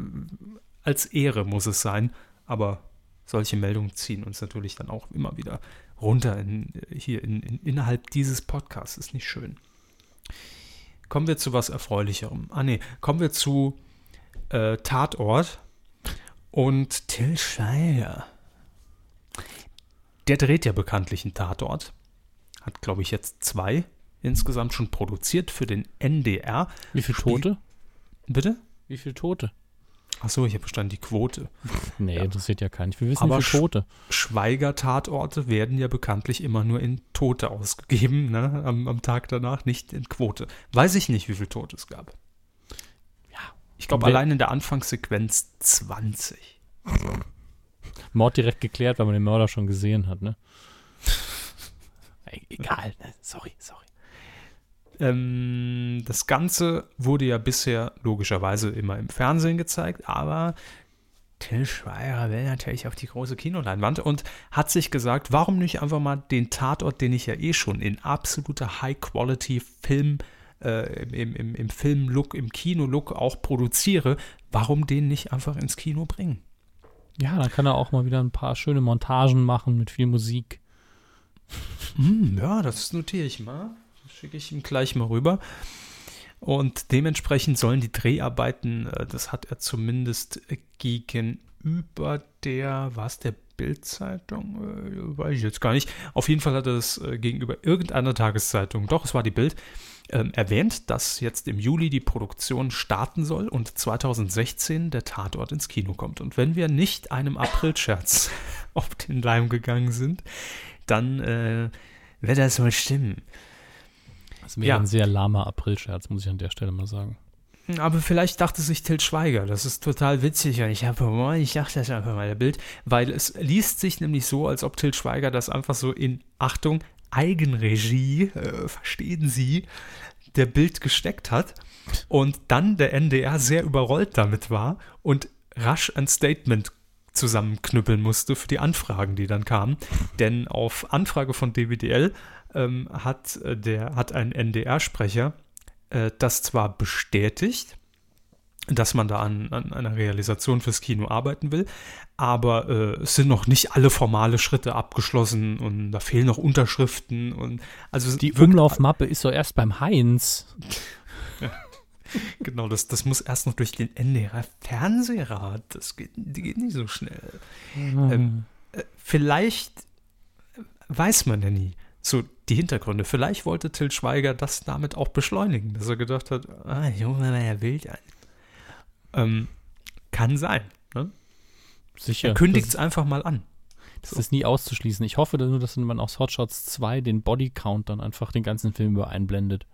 als Ehre muss es sein, aber solche Meldungen ziehen uns natürlich dann auch immer wieder runter in, hier in, in, innerhalb dieses Podcasts. Ist nicht schön. Kommen wir zu was Erfreulicherem. Ah, nee, kommen wir zu äh, Tatort und Till Schweiger. Der dreht ja bekanntlich einen Tatort. Hat, glaube ich, jetzt zwei insgesamt schon produziert für den NDR. Wie viele Tote? Bitte? Wie viele Tote? Achso, ich habe verstanden, die Quote. Nee, ja. interessiert ja keinen. Wir wissen, Aber wie viele Tote. Schweiger-Tatorte werden ja bekanntlich immer nur in Tote ausgegeben, ne? Am, am, Tag danach, nicht in Quote. Weiß ich nicht, wie viele Tote es gab. Ich glaube, allein in der Anfangssequenz 20. Mord direkt geklärt, weil man den Mörder schon gesehen hat, ne? *laughs* Egal, ne? sorry, sorry. Ähm, das Ganze wurde ja bisher logischerweise immer im Fernsehen gezeigt, aber Till Schweiger will natürlich auf die große Kinoleinwand und hat sich gesagt, warum nicht einfach mal den Tatort, den ich ja eh schon in absoluter High-Quality-Film äh, im, im, im Film-Look, im Kino-Look auch produziere, warum den nicht einfach ins Kino bringen? Ja, dann kann er auch mal wieder ein paar schöne Montagen machen mit viel Musik. Hm, ja, das notiere ich mal. Schicke ich ihm gleich mal rüber. Und dementsprechend sollen die Dreharbeiten, äh, das hat er zumindest gegenüber der, was der Bildzeitung, äh, weiß ich jetzt gar nicht. Auf jeden Fall hat er das äh, gegenüber irgendeiner Tageszeitung, doch, es war die Bild, ähm, erwähnt, dass jetzt im Juli die Produktion starten soll und 2016 der Tatort ins Kino kommt. Und wenn wir nicht einem Aprilscherz *laughs* auf den Leim gegangen sind, dann äh, wird das wohl stimmen. Das wäre Ja. ein sehr lahmer Aprilscherz, muss ich an der Stelle mal sagen. Aber vielleicht dachte sich Til Schweiger, das ist total witzig und ich habe, ich dachte das einfach mal der Bild, weil es liest sich nämlich so, als ob Til Schweiger das einfach so in, Achtung, Eigenregie, äh, verstehen Sie, der Bild gesteckt hat und dann der NDR sehr überrollt damit war und rasch ein Statement zusammenknüppeln musste für die Anfragen, die dann kamen. Denn auf Anfrage von DWDL ähm, hat, äh, der, hat ein NDR-Sprecher äh, das zwar bestätigt, dass man da an, an einer Realisation fürs Kino arbeiten will, aber äh, es sind noch nicht alle formale Schritte abgeschlossen und da fehlen noch Unterschriften und also Die Umlaufmappe ist doch erst beim Heinz. *laughs* Genau, das, das muss erst noch durch den NDR Fernsehrat. Das geht, die geht nicht so schnell. Ähm, äh, vielleicht weiß man ja nie so die Hintergründe. Vielleicht wollte Till Schweiger das damit auch beschleunigen, dass er gedacht hat, ah, Junge, er Bild an. Ähm, kann sein. Ne? Sicher. Er kündigt es einfach mal an. das ist nie auszuschließen. Ich hoffe nur, dass man aus Hotshots 2 den Bodycount dann einfach den ganzen Film über einblendet.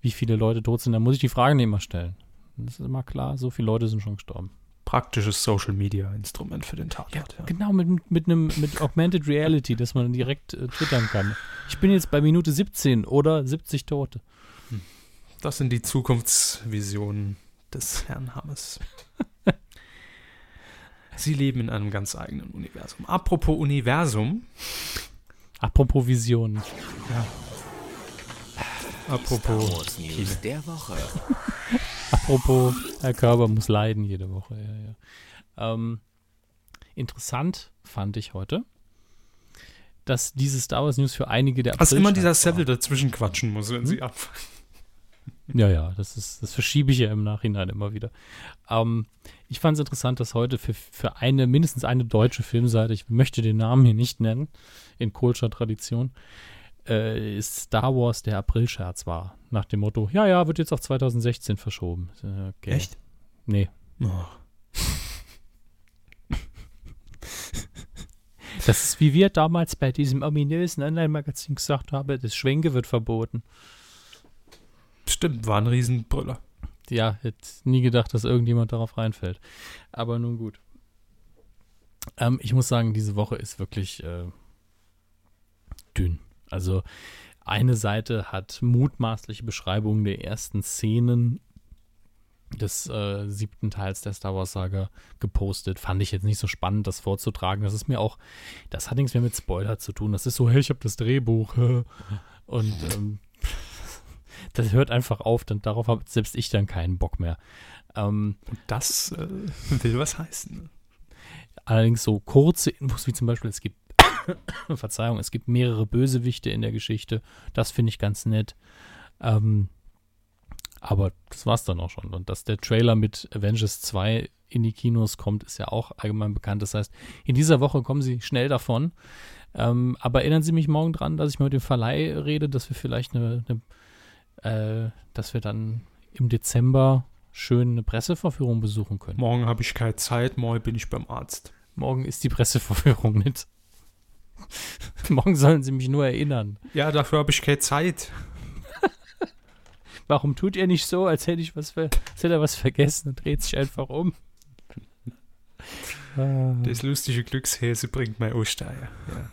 Wie viele Leute tot sind, da muss ich die Fragen immer stellen. Das ist immer klar, so viele Leute sind schon gestorben. Praktisches Social Media Instrument für den Tatort. Ja, Genau, mit, mit einem mit Augmented Reality, dass man direkt äh, twittern kann. Ich bin jetzt bei Minute 17 oder 70 Tote. Das sind die Zukunftsvisionen des Herrn Hammes. *laughs* Sie leben in einem ganz eigenen Universum. Apropos Universum, Apropos Visionen. Apropos News der Woche. *laughs* Apropos, Herr Körber muss leiden jede Woche. Ja, ja. Ähm, interessant fand ich heute, dass diese Star Wars News für einige der dass immer dieser. Seville dazwischen quatschen muss, wenn sie anfangen. *laughs* Ja, ja, das ist, das verschiebe ich ja im Nachhinein immer wieder. Ähm, ich fand es interessant, dass heute für, für eine, mindestens eine deutsche Filmseite, ich möchte den Namen hier nicht nennen, in Kohlscher Tradition, äh, ist Star Wars der Aprilscherz war. Nach dem Motto, ja, ja, wird jetzt auf 2016 verschoben. Äh, Okay. Echt? Nee. Oh. *laughs* Das ist wie wir damals bei diesem ominösen Online-Magazin gesagt haben, das Schwenke wird verboten. Stimmt, war ein Riesenbrüller. Ja, hätte nie gedacht, dass irgendjemand darauf reinfällt. Aber nun gut. Ähm, ich muss sagen, diese Woche ist wirklich äh, dünn. Also eine Seite hat mutmaßliche Beschreibungen der ersten Szenen des äh, siebten Teils der Star Wars Saga gepostet. Fand ich jetzt nicht so spannend, das vorzutragen. Das ist mir auch, das hat nichts mehr mit Spoiler zu tun. Das ist so, hey, ich habe das Drehbuch. *laughs* Und ähm, *laughs* das hört einfach auf, dann darauf habe selbst ich dann keinen Bock mehr. Ähm, Und das äh, will was heißen. allerdings so kurze Infos wie zum Beispiel, es gibt, *coughs* Verzeihung, es gibt mehrere Bösewichte in der Geschichte. Das finde ich ganz nett. Ähm, aber das war's dann auch schon. Und dass der Trailer mit Avengers 2 in die Kinos kommt, ist ja auch allgemein bekannt. Das heißt, in dieser Woche kommen sie schnell davon. Ähm, aber erinnern Sie mich morgen dran, dass ich mal mit dem Verleih rede, dass wir vielleicht eine, eine äh, dass wir dann im Dezember schön eine Presseverführung besuchen können. Morgen habe ich keine Zeit, morgen bin ich beim Arzt. Morgen ist die Presseverführung nicht. *laughs* Morgen sollen Sie mich nur erinnern. Ja, dafür habe ich keine Zeit. *laughs* Warum tut ihr nicht so, als hätte ich was, ver als hätte er was vergessen und dreht sich einfach um? *laughs* Das lustige Glückshäse bringt mein Osteier. Ja.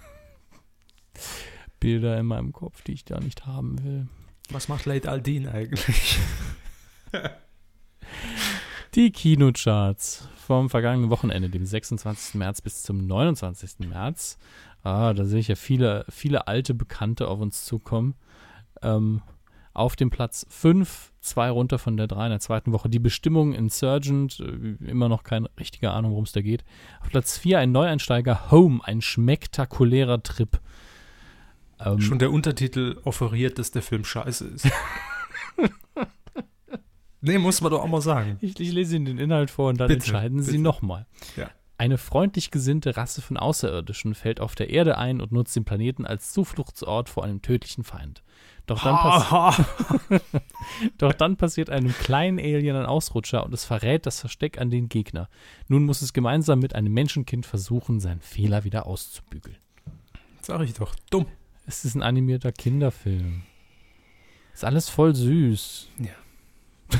Bilder in meinem Kopf, die ich da nicht haben will. Was macht Late Aldin eigentlich? Die Kinocharts vom vergangenen Wochenende, dem 26. März bis zum 29. März. Ah, da sehe ich ja viele, viele alte Bekannte auf uns zukommen. Ähm, Auf dem Platz 5, zwei runter von der 3 in der zweiten Woche. Die Bestimmung Insurgent, äh, immer noch keine richtige Ahnung, worum es da geht. Auf Platz 4 ein Neueinsteiger, Home, ein schmektakulärer Trip. Ähm, Schon der Untertitel offeriert, dass der Film scheiße ist. *laughs* nee, muss man doch auch mal sagen. Ich, ich lese Ihnen den Inhalt vor und dann bitte, entscheiden. Sie nochmal. Ja. Eine freundlich gesinnte Rasse von Außerirdischen fällt auf der Erde ein und nutzt den Planeten als Zufluchtsort vor einem tödlichen Feind. Doch dann, pass *laughs* Doch dann passiert einem kleinen Alien ein Ausrutscher und es verrät das Versteck an den Gegner. Nun muss es gemeinsam mit einem Menschenkind versuchen, seinen Fehler wieder auszubügeln. Sag ich doch, dumm. Es ist ein animierter Kinderfilm. Ist alles voll süß. Ja. *laughs*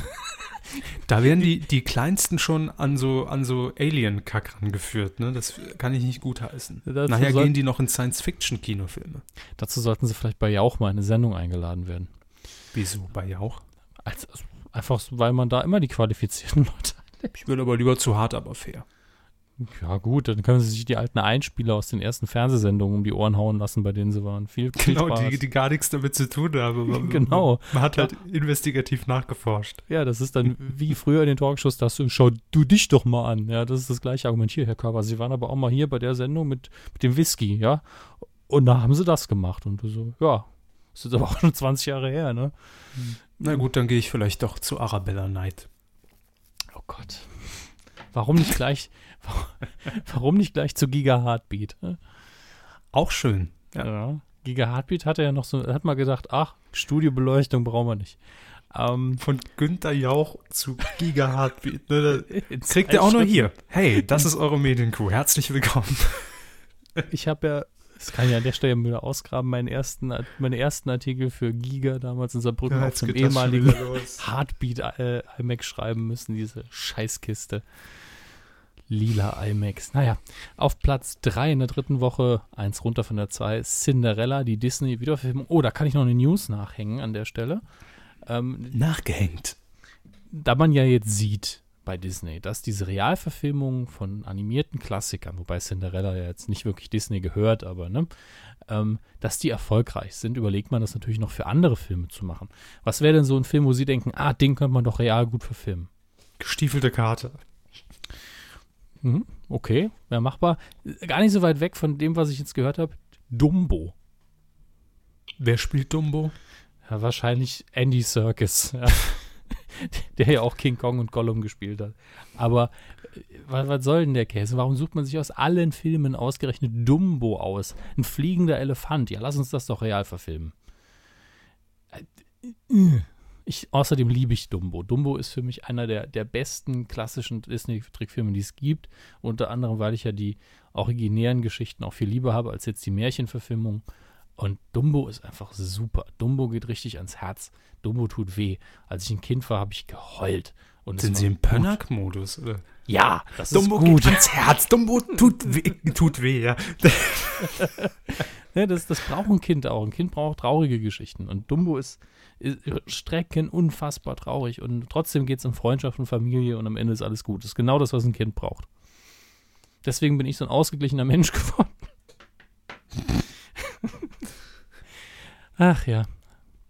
Da werden die, die Kleinsten schon an so, an so Alien-Kack rangeführt, ne? Das kann ich nicht gutheißen. Dazu Nachher gehen die noch in Science-Fiction-Kinofilme. Dazu sollten sie vielleicht bei Jauch mal eine Sendung eingeladen werden. Wieso bei Jauch? Als, einfach, weil man da immer die qualifizierten *laughs* Leute hat. Ich will aber lieber zu hart, aber fair. Ja, gut, dann können sie sich die alten Einspieler aus den ersten Fernsehsendungen um die Ohren hauen lassen, bei denen sie waren. Viel, viel *laughs* Genau, die, die, gar nichts damit zu tun haben. *laughs* Man, genau. Man hat halt ja. investigativ nachgeforscht. Ja, das ist dann wie früher in den Talkshows, dass du, schau du dich doch mal an. Ja, das ist das gleiche Argument hier, Herr Körber. Sie waren aber auch mal hier bei der Sendung mit, mit dem Whisky, ja. Und da haben sie das gemacht. Und du so, ja, das ist aber auch schon 20 Jahre her, ne? Na gut, dann gehe ich vielleicht doch zu Arabella Knight. Oh Gott. Warum nicht gleich, warum nicht gleich zu Giga Heartbeat? Auch schön. Ja. ja. Giga Heartbeat hat er ja noch so, hat mal gedacht, ach, Studiobeleuchtung brauchen wir nicht. Ähm, Von Günther Jauch zu Giga Heartbeat. Ne, *laughs* kriegt er auch nur hier. Hey, das ist eure Medienkuh. Herzlich willkommen. *laughs* Ich habe ja das kann ich an der Stelle wieder ausgraben. Meinen ersten, meine ersten Artikel für Giga damals in Saarbrücken ja, auf dem ehemaligen Heartbeat äh, iMac schreiben müssen, diese Scheißkiste. Lila iMacs. Naja, auf Platz 3 in der dritten Woche, eins runter von der 2, Cinderella, die Disney-Wiederverfilmung. Oh, da kann ich noch eine News nachhängen an der Stelle. Ähm, Nachgehängt. Da man ja jetzt sieht, bei Disney, dass diese Realverfilmungen von animierten Klassikern, wobei Cinderella ja jetzt nicht wirklich Disney gehört, aber ne, ähm, dass die erfolgreich sind, überlegt man das natürlich noch für andere Filme zu machen. Was wäre denn so ein Film, wo Sie denken, ah, den könnte man doch real gut verfilmen? Gestiefelte Karte. Mhm, okay, wäre machbar. Gar nicht so weit weg von dem, was ich jetzt gehört habe. Dumbo. Wer spielt Dumbo? Ja, wahrscheinlich Andy Serkis. *laughs* Ja. der ja auch King Kong und Gollum gespielt hat. Aber äh, was, was soll denn der Käse? Warum sucht man sich aus allen Filmen ausgerechnet Dumbo aus? Ein fliegender Elefant. Ja, lass uns das doch real verfilmen. Ich, außerdem liebe ich Dumbo. Dumbo ist für mich einer der, der besten klassischen Disney-Trickfilme, die es gibt. Unter anderem, weil ich ja die originären Geschichten auch viel lieber habe als jetzt die Märchenverfilmung. Und Dumbo ist einfach super. Dumbo geht richtig ans Herz. Dumbo tut weh. Als ich ein Kind war, habe ich geheult. Und Sind Sie im Pönnack-Modus? Ja, das Dumbo ist gut. geht ans Herz. Dumbo tut weh, tut weh ja. *laughs* ja das, das braucht ein Kind auch. Ein Kind braucht traurige Geschichten. Und Dumbo ist, ist Strecken unfassbar traurig. Und trotzdem geht es um Freundschaft und Familie und am Ende ist alles gut. Das ist genau das, was ein Kind braucht. Deswegen bin ich so ein ausgeglichener Mensch *laughs* geworden. Ach ja.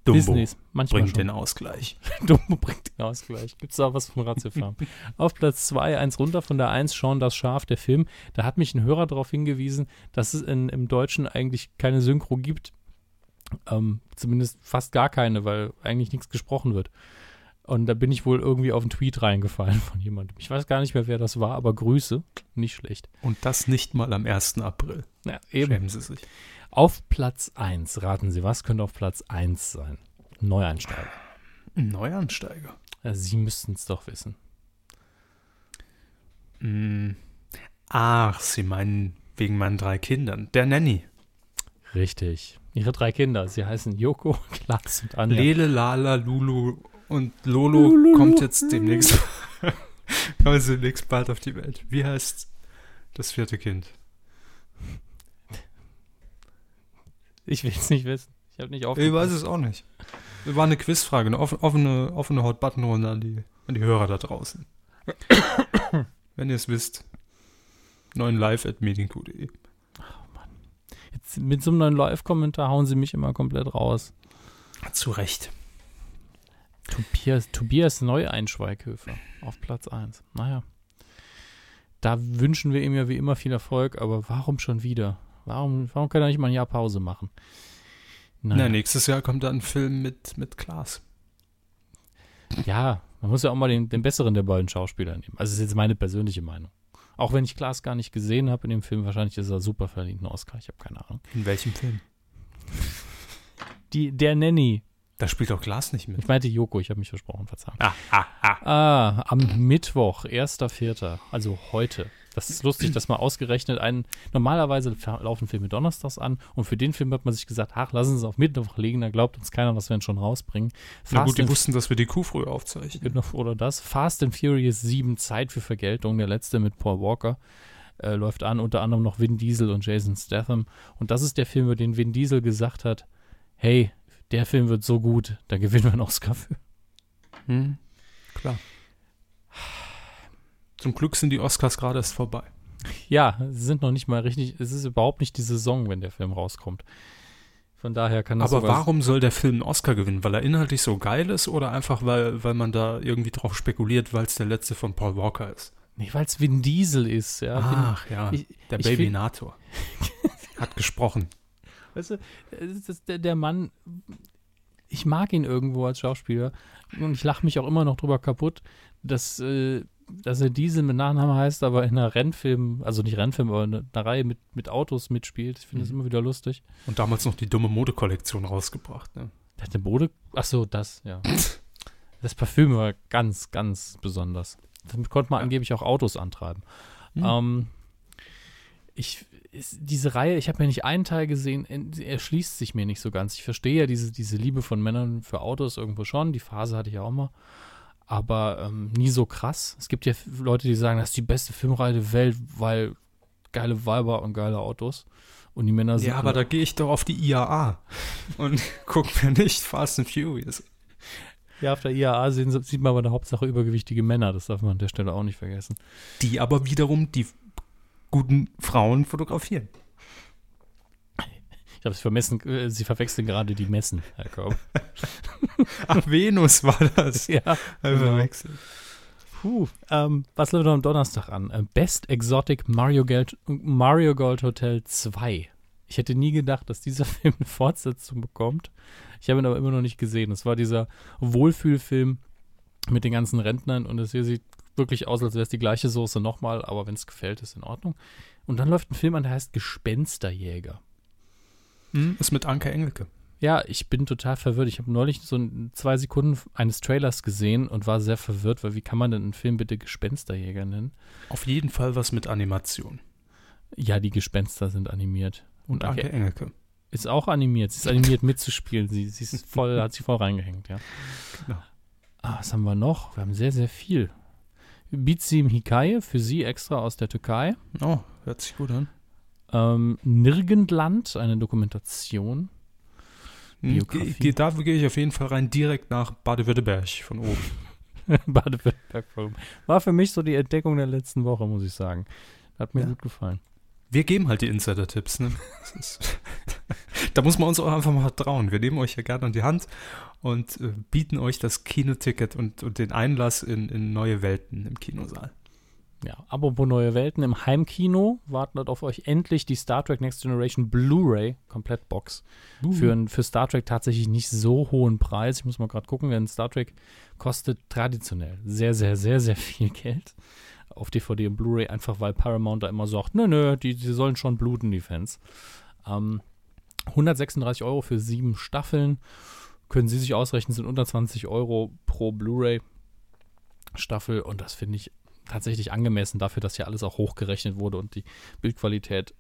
Dumbo Disneys, manchmal bringt schon. den Ausgleich. *laughs* Dumbo bringt den Ausgleich. Gibt es da was von Ratiofarm? *laughs* Auf Platz 2, eins runter von der 1, Sean das Schaf, der Film. Da hat mich ein Hörer darauf hingewiesen, dass es in, im Deutschen eigentlich keine Synchro gibt. Ähm, zumindest fast gar keine, weil eigentlich nichts gesprochen wird. Und da bin ich wohl irgendwie auf einen Tweet reingefallen von jemandem. Ich weiß gar nicht mehr, wer das war, aber Grüße. Nicht schlecht. Und das nicht mal am 1. April. Ja, eben. Schämen Sie sich. Auf Platz 1, raten Sie, was könnte auf Platz 1 sein? Neueinsteiger. Neueinsteiger? Ja, Sie müssten es doch wissen. Mm. Ach, Sie meinen wegen meinen drei Kindern. Der Nanny. Richtig. Ihre drei Kinder. Sie heißen Joko, Klaas *laughs* und Anja. Lele, Lala, Lulu und Lolo Lulu. kommt jetzt demnächst. *laughs* kommt demnächst bald auf die Welt. Wie heißt das vierte Kind? Ich will es nicht wissen. Ich habe nicht aufgepasst. Ich weiß es auch nicht. War eine Quizfrage, eine offene, offene Hot-Button-Runde an die, an die Hörer da draußen. *coughs* Wenn ihr es wisst, neuen live at meeting.de. Oh Mann. Jetzt mit so einem neuen Live-Kommentar hauen sie mich immer komplett raus. Zu Recht. Tobias, Tobias Neueinschweighöfer auf Platz 1. Naja. Da wünschen wir ihm ja wie immer viel Erfolg, aber warum schon wieder? Warum, warum kann er nicht mal ein Jahr Pause machen? Na, nächstes Jahr kommt dann ein Film mit, mit Klaas. Ja, man muss ja auch mal den, den besseren der beiden Schauspieler nehmen. Also, das ist jetzt meine persönliche Meinung. Auch wenn ich Klaas gar nicht gesehen habe in dem Film, wahrscheinlich ist er super verdient, ein Oscar. Ich habe keine Ahnung. In welchem Film? Die, der Nanny. Da spielt auch Klaas nicht mit. Ich meinte Joko, ich habe mich versprochen, verzeihen. Ah, ah, ah. Ah, am Mittwoch, 1.4., also heute. Das ist lustig, dass man ausgerechnet einen. Normalerweise laufen Filme donnerstags an und für den Film hat man sich gesagt, ach, lassen Sie es auf Mittwoch legen, da glaubt uns keiner, dass wir ihn schon rausbringen. Na gut, die wussten, dass wir die Kuh früh aufzeichnen. Genau, oder das. Fast and Furious 7, Zeit für Vergeltung, der letzte mit Paul Walker, äh, läuft an, unter anderem noch Vin Diesel und Jason Statham. Und das ist der Film, über den Vin Diesel gesagt hat, hey, der Film wird so gut, da gewinnen wir einen Oscar für. Hm, klar. Zum Glück sind die Oscars gerade erst vorbei. Ja, sie sind noch nicht mal richtig, es ist überhaupt nicht die Saison, wenn der Film rauskommt. Von daher kann das Aber warum soll der Film einen Oscar gewinnen? Weil er inhaltlich so geil ist oder einfach, weil, weil man da irgendwie drauf spekuliert, weil es der letzte von Paul Walker ist? Nee, weil es Vin Diesel ist, ja. Ach ja, ich- der ich find- Babynator. *laughs* Hat gesprochen. Weißt du, der, der Mann, ich mag ihn irgendwo als Schauspieler und ich lache mich auch immer noch drüber kaputt, dass, äh, dass er Diesel mit Nachnamen heißt, aber in einer Rennfilm, also nicht Rennfilm, aber in einer Reihe mit, mit Autos mitspielt. Ich finde das Mhm. immer wieder lustig. Und damals noch die dumme Modekollektion rausgebracht. Ne? Der hat eine Bode, ach so, das, ja. *laughs* Das Parfüm war ganz, ganz besonders. Damit konnte man Ja. angeblich auch Autos antreiben. Mhm. Ähm, ich, diese Reihe, ich habe ja nicht einen Teil gesehen, erschließt sich mir nicht so ganz. Ich verstehe ja diese, diese Liebe von Männern für Autos irgendwo schon. Die Phase hatte ich ja auch mal. Aber ähm, nie so krass. Es gibt ja Leute, die sagen, das ist die beste Filmreihe der Welt, weil geile Weiber und geile Autos. Und die Männer sind. Ja, aber da gehe ich doch auf die IAA und *laughs* guck mir nicht Fast and Furious. ja, auf der IAA sehen, sie- sieht man aber der Hauptsache übergewichtige Männer. Das darf man an der Stelle auch nicht vergessen. Die aber wiederum die guten Frauen fotografieren. Ich habe es vermessen, äh, sie verwechseln gerade die Messen, Herr Korb. *laughs* Ach, Venus war das. *laughs* ja. Einfach verwechselt. Puh, ähm, was läuft am Donnerstag an? Äh, Best Exotic Mario, Gold, Mario Gold Hotel 2. Ich hätte nie gedacht, dass dieser *laughs* Film eine Fortsetzung bekommt. Ich habe ihn aber immer noch nicht gesehen. Es war dieser Wohlfühlfilm mit den ganzen Rentnern und es hier sieht wirklich aus, als wäre es die gleiche Soße nochmal, aber wenn es gefällt, ist in Ordnung. Und dann läuft ein Film an, der heißt Gespensterjäger. Hm, ist mit Anke Engelke. Ja, ich bin total verwirrt. Ich habe neulich so ein, zwei Sekunden eines Trailers gesehen und war sehr verwirrt, weil wie kann man denn einen Film bitte Gespensterjäger nennen? Auf jeden Fall was mit Animation. Ja, die Gespenster sind animiert. Und Okay. Anke Engelke. Ist auch animiert. Sie ist animiert mitzuspielen. Sie, sie ist *laughs* voll, hat sie voll reingehängt, ja. Genau. Ah, was haben wir noch? Wir haben sehr, sehr viel. Bizim Hikaye, für sie extra aus der Türkei. Oh, hört sich gut an. Ähm, Nirgendland, eine Dokumentation. Hm, Biografie. ge- Da gehe ich auf jeden Fall rein, direkt nach Baden-Württemberg von oben. *laughs* Baden-Württemberg. War für mich so die Entdeckung der letzten Woche, muss ich sagen. Hat mir Ja. gut gefallen. Wir geben halt die Insider-Tipps, ne? *laughs* Da muss man uns auch einfach mal trauen. Wir nehmen euch ja gerne an die Hand und äh, bieten euch das Kinoticket und, und den Einlass in, in neue Welten im Kinosaal. Ja, apropos neue Welten, im Heimkino wartet auf euch endlich die Star Trek Next Generation Blu-ray Komplettbox. Für, ein, für Star Trek tatsächlich nicht so hohen Preis. Ich muss mal gerade gucken, denn Star Trek kostet traditionell sehr, sehr, sehr, sehr viel Geld auf DVD und Blu-ray, einfach weil Paramount da immer sagt, nö, nö, die, die sollen schon bluten, die Fans. Ähm, 136 Euro für sieben Staffeln. Können Sie sich ausrechnen, sind unter 20 Euro pro Blu-ray Staffel und das finde ich tatsächlich angemessen dafür, dass hier alles auch hochgerechnet wurde und die Bildqualität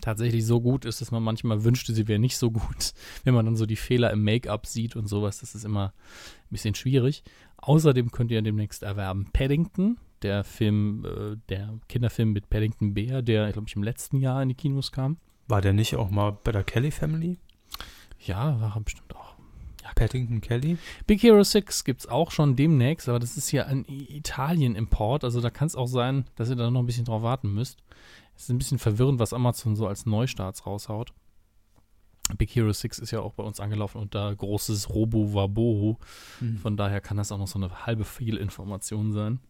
tatsächlich so gut ist, dass man manchmal wünschte, sie wäre nicht so gut, *laughs* wenn man dann so die Fehler im Make-up sieht und sowas. Das ist immer ein bisschen schwierig. Außerdem könnt ihr demnächst erwerben Paddington, der Film, äh, der Kinderfilm mit Paddington Bear, der, glaube ich, im letzten Jahr in die Kinos kam. War der nicht auch mal bei der Kelly Family? Ja, war bestimmt auch. Paddington Kelly? Big Hero 6 gibt es auch schon demnächst, aber das ist ja ein Italien-Import. Also da kann es auch sein, dass ihr da noch ein bisschen drauf warten müsst. Es ist ein bisschen verwirrend, was Amazon so als Neustarts raushaut. Big Hero 6 ist ja auch bei uns angelaufen und da großes Robo Wabo. Hm. Von daher kann das auch noch so eine halbe Fehlinformation sein.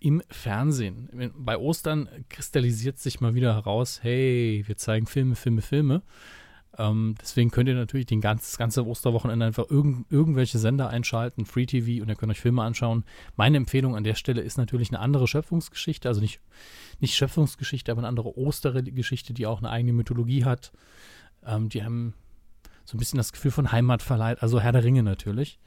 Im Fernsehen. Bei Ostern kristallisiert sich mal wieder heraus, hey, wir zeigen Filme, Filme, Filme. Ähm, deswegen könnt ihr natürlich den ganz, das ganze Osterwochenende einfach irgend, irgendwelche Sender einschalten, Free TV, und ihr könnt euch Filme anschauen. Meine Empfehlung an der Stelle ist natürlich eine andere Schöpfungsgeschichte, also nicht, nicht Schöpfungsgeschichte, aber eine andere Ostergeschichte, die auch eine eigene Mythologie hat. Ähm, die haben so ein bisschen das Gefühl von Heimat verleiht, also Herr der Ringe natürlich.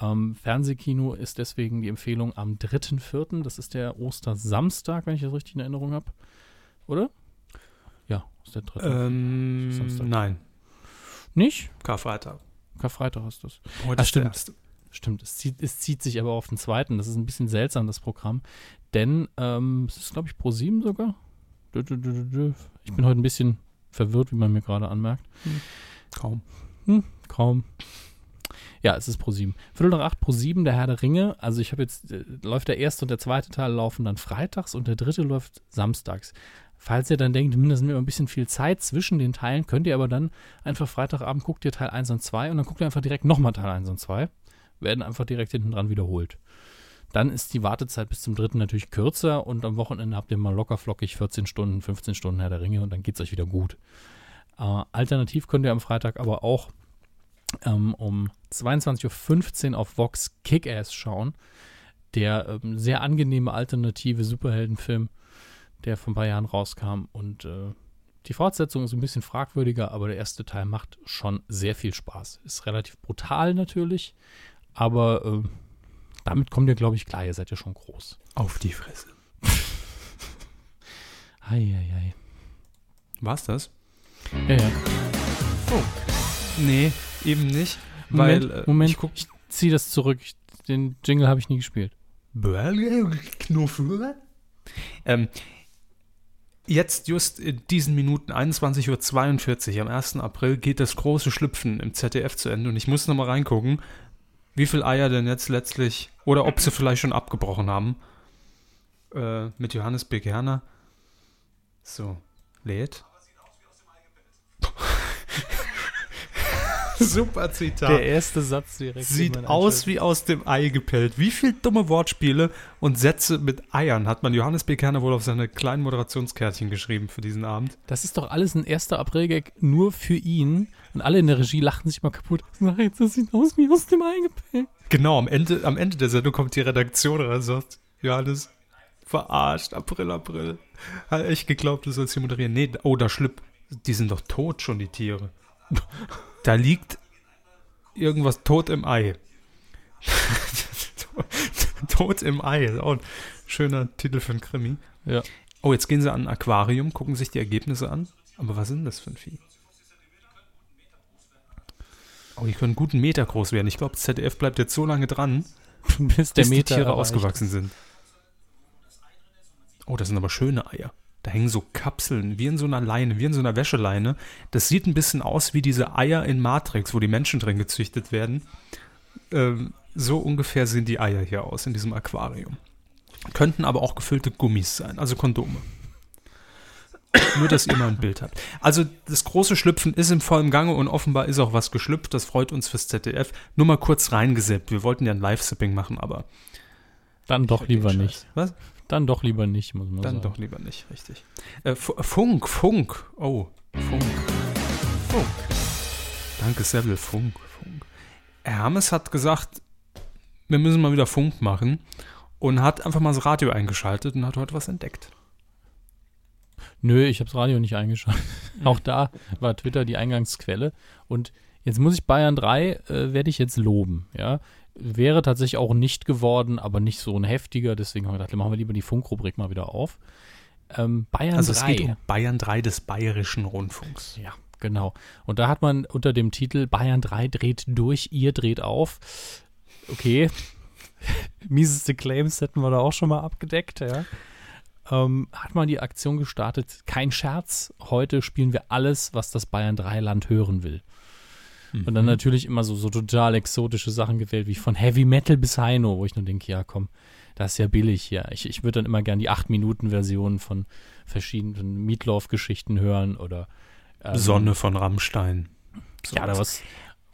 Ähm, Fernsehkino ist deswegen die Empfehlung am 3.4., das ist der Ostersamstag, wenn ich das richtig in Erinnerung habe. Oder? Ist der dritte. Ähm, Samstag. nein, Nicht? Karfreitag. Karfreitag hast du es. Heute ist der stimmt. erste. Stimmt, es zieht, es zieht sich aber auf den zweiten. Das ist ein bisschen seltsam, das Programm. Denn ähm, es ist, glaube ich, Pro 7 sogar. Ich bin heute ein bisschen verwirrt, wie man mir gerade anmerkt. Kaum. Kaum. Ja, es ist Pro 7. Viertel nach acht Pro 7, der Herr der Ringe. Also ich habe jetzt, äh, läuft der erste und der zweite Teil laufen dann freitags und der dritte läuft samstags. Falls ihr dann denkt, hm, da sind mir ein bisschen viel Zeit zwischen den Teilen, könnt ihr aber dann einfach Freitagabend guckt ihr Teil 1 und 2 und dann guckt ihr einfach direkt nochmal Teil 1 und 2. Werden einfach direkt hinten dran wiederholt. Dann ist die Wartezeit bis zum dritten natürlich kürzer und am Wochenende habt ihr mal locker flockig 14 Stunden, 15 Stunden Herr der Ringe und dann geht es euch wieder gut. Äh, alternativ könnt ihr am Freitag aber auch ähm, um 22.15 Uhr auf Vox Kick-Ass schauen. Der ähm, sehr angenehme alternative Superheldenfilm, der vor ein paar Jahren rauskam. Und äh, die Fortsetzung ist ein bisschen fragwürdiger, aber der erste Teil macht schon sehr viel Spaß. Ist relativ brutal natürlich, aber äh, damit kommt ihr, glaube ich, klar. Ihr seid ja schon groß. Auf die Fresse. *laughs* Eieiei. War's das? Ja, ja. Nee, eben nicht. Moment, weil, äh, Moment. ich guck- ich ziehe das zurück. Ich, den Jingle habe ich nie gespielt. Knuffel? Ähm, jetzt just in diesen Minuten, 21.42 Uhr am 1. April, geht das große Schlüpfen im ZDF zu Ende und ich muss nochmal reingucken, wie viel Eier denn jetzt letztlich, oder ob sie vielleicht schon abgebrochen haben, äh, mit Johannes B. Gerner. So, lädt. *laughs* *laughs* Super Zitat. erste Satz direkt. Sieht aus wie aus dem Ei gepellt. Wie viel dumme Wortspiele und Sätze mit Eiern hat man Johannes B. Kerner wohl auf seine kleinen Moderationskärtchen geschrieben für diesen Abend? Das ist doch alles ein 1. April-Gag nur für ihn. Und alle in der Regie lachen sich mal kaputt. Jetzt, das sieht aus wie aus dem Ei gepellt. Genau, am Ende, am Ende der Sendung kommt die Redaktion und sagt Johannes, verarscht, April, April. Hat echt geglaubt, du sollst hier moderieren. Nee, oh, da schlipp. Die sind doch tot schon, die Tiere. Da liegt irgendwas tot im Ei. *laughs* tot im Ei. Ist auch ein schöner Titel für ein Krimi. Ja. Oh, jetzt gehen sie an ein Aquarium, gucken sich die Ergebnisse an. Aber was sind das für ein Vieh? Oh, die können einen guten Meter groß werden. Ich glaube, ZDF bleibt jetzt so lange dran, Bis der bis die Tiere erreicht ausgewachsen sind. Oh, das sind aber schöne Eier. Da hängen so Kapseln, wie in so einer Leine, wie in so einer Wäscheleine. Das sieht ein bisschen aus wie diese Eier in Matrix, wo die Menschen drin gezüchtet werden. Ähm, so ungefähr sehen die Eier hier aus in diesem Aquarium. Könnten aber auch gefüllte Gummis sein, also Kondome. Nur, dass ihr mal ein Bild habt. Also, das große Schlüpfen ist im vollen Gange und offenbar ist auch was geschlüpft. Das freut uns fürs ZDF. Nur mal kurz reingeseppt. Wir wollten ja ein Live-Sipping machen, aber. Dann doch lieber nicht. Was? Dann doch lieber nicht, muss man Dann sagen. doch lieber nicht, richtig. Äh, Funk, Funk. Oh, Funk. Funk. Danke, Seville, Funk, Funk. Hermes hat gesagt, wir müssen mal wieder Funk machen und hat einfach mal das Radio eingeschaltet und hat heute was entdeckt. Nö, ich habe das Radio nicht eingeschaltet. Auch da war Twitter die Eingangsquelle. Und jetzt muss ich Bayern 3, äh, werde ich jetzt loben. Ja, wäre tatsächlich auch nicht geworden, aber nicht so ein heftiger. Deswegen haben wir gedacht, machen wir lieber die Funkrubrik mal wieder auf. Ähm, Bayern Also 3. es geht um Bayern 3 des Bayerischen Rundfunks. Ja, genau. Und da hat man unter dem Titel Bayern 3 dreht durch, ihr dreht auf. Okay. *laughs* Mieseste Claims hätten wir da auch schon mal abgedeckt, ja. Ähm, hat man die Aktion gestartet. Kein Scherz. Heute spielen wir alles, was das Bayern 3 Land hören will. Und Mhm. dann natürlich immer so, so total exotische Sachen gewählt, wie von Heavy Metal bis Heino, wo ich nur denke, ja komm, das ist ja billig hier. Ich, ich würde dann immer gern die 8-Minuten-Version von verschiedenen Meatloaf-Geschichten hören oder Ähm, Sonne von Rammstein. Ja, oder was,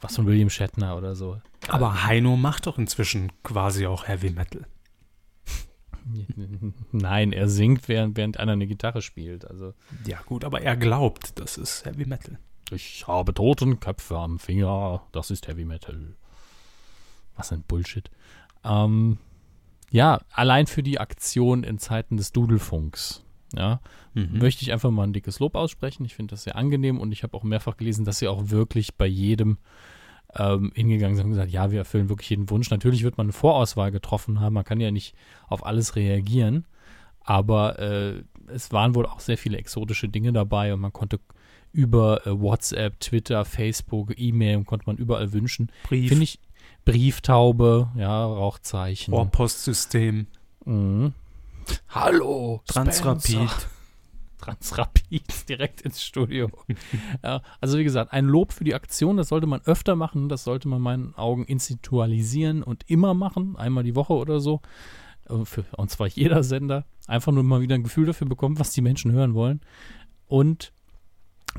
was von William Shatner oder so. Aber Heino macht doch inzwischen quasi auch Heavy Metal. *laughs* Nein, er singt, während, während einer eine Gitarre spielt. Also, Ja, gut, aber er glaubt, das ist Heavy Metal. Ich habe Totenköpfe am Finger, das ist Heavy Metal. Was ein Bullshit. Ähm, ja, allein für die Aktion in Zeiten des Dudelfunks, ja, Mhm. möchte ich einfach mal ein dickes Lob aussprechen. Ich finde das sehr angenehm und ich habe auch mehrfach gelesen, dass sie auch wirklich bei jedem ähm, hingegangen sind und gesagt, ja, wir erfüllen wirklich jeden Wunsch. Natürlich wird man eine Vorauswahl getroffen haben, man kann ja nicht auf alles reagieren, aber äh, es waren wohl auch sehr viele exotische Dinge dabei und man konnte über äh, WhatsApp, Twitter, Facebook, E-Mail konnte man überall wünschen. Brief, Finde ich Brieftaube, ja, Rauchzeichen. Rohrpostsystem, Mhm. Hallo, Transrapid. *laughs* Transrapid *laughs* direkt ins Studio. *laughs* ja, also wie gesagt, ein Lob für die Aktion, das sollte man öfter machen, das sollte man in meinen Augen institualisieren und immer machen, einmal die Woche oder so. Äh, Für, und zwar jeder Sender. Einfach nur mal wieder ein Gefühl dafür bekommen, was die Menschen hören wollen. Und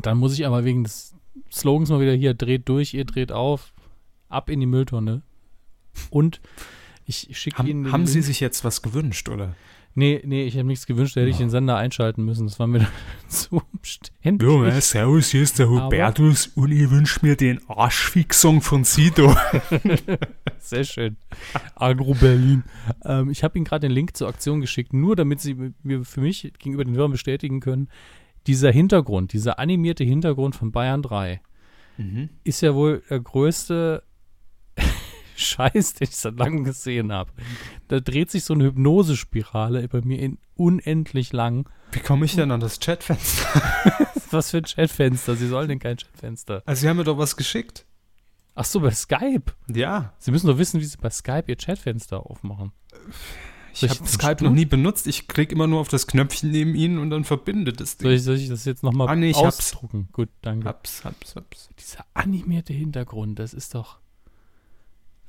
dann muss ich aber wegen des Slogans mal wieder hier, dreht durch, ihr dreht auf, ab in die Mülltonne. Und ich schicke Ihnen Haben, haben Sie Link. sich jetzt was gewünscht, oder? Nee, nee, ich habe nichts gewünscht, da hätte ich den Sender einschalten müssen. Das war mir *laughs* zu umständlich. Ja, servus, hier ist der Aber- Hubertus und ich wünsche mir den Arschfixung von Sido. *laughs* Sehr schön. Agro Berlin. Ähm, ich habe Ihnen gerade den Link zur Aktion geschickt, nur damit Sie mir für mich gegenüber den Hörern bestätigen können, dieser Hintergrund, dieser animierte Hintergrund von Bayern 3 ist ja wohl der größte *laughs* Scheiß, den ich seit langem gesehen habe. Da dreht sich so eine Hypnosespirale bei mir in unendlich lang. Wie komme ich denn an das Chatfenster? *laughs* Was für ein Chatfenster? Sie sollen denn kein Chatfenster. Also, Sie haben mir doch was geschickt. Ach so, bei Skype. Ja, Sie müssen doch wissen, wie Sie bei Skype Ihr Chatfenster aufmachen. Ich habe Skype noch nie benutzt. Ich klicke immer nur auf das Knöpfchen neben Ihnen und dann verbindet es Soll ich, soll ich das jetzt nochmal Ah, nee, ich hab's. ausdrucken? Gut, danke. Haps, haps, haps. Dieser animierte Hintergrund, das ist doch.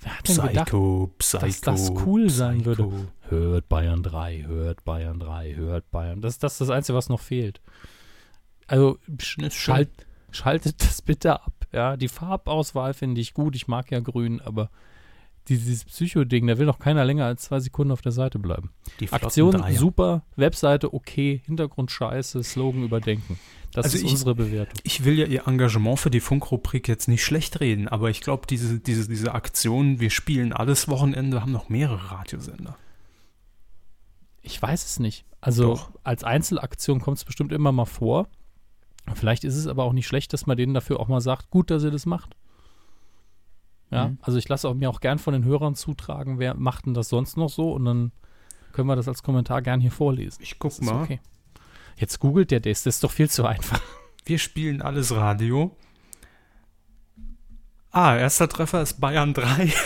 Wer hat denn gedacht, Psycho, Psycho. dass das cool sein Psycho. würde? Hört Bayern 3, hört Bayern 3, hört Bayern. Das, das ist das Einzige, was noch fehlt. Also schalt, schaltet das bitte ab. Ja, die Farbauswahl finde ich gut. Ich mag ja grün, aber dieses Psycho-Ding, da will doch keiner länger als zwei Sekunden auf der Seite bleiben. Die Aktion Dreier. super, Webseite okay, Hintergrund scheiße, Slogan überdenken. Das Also ist ich- unsere Bewertung. Ich will ja Ihr Engagement für die Funkrubrik jetzt nicht schlecht reden, aber ich glaube, diese, diese, diese Aktion, wir spielen alles Wochenende, haben noch mehrere Radiosender. Ich weiß es nicht. Also Doch. als Einzelaktion kommt es bestimmt immer mal vor. Vielleicht ist es aber auch nicht schlecht, dass man denen dafür auch mal sagt, gut, dass ihr das macht. Ja, Mhm. also ich lasse auch mir auch gern von den Hörern zutragen, wer macht denn das sonst noch so und dann können wir das als Kommentar gern hier vorlesen. Ich guck mal. okay. Jetzt googelt der das, das ist doch viel zu einfach. Wir spielen alles Radio. Ah, erster Treffer ist Bayern 3. *laughs*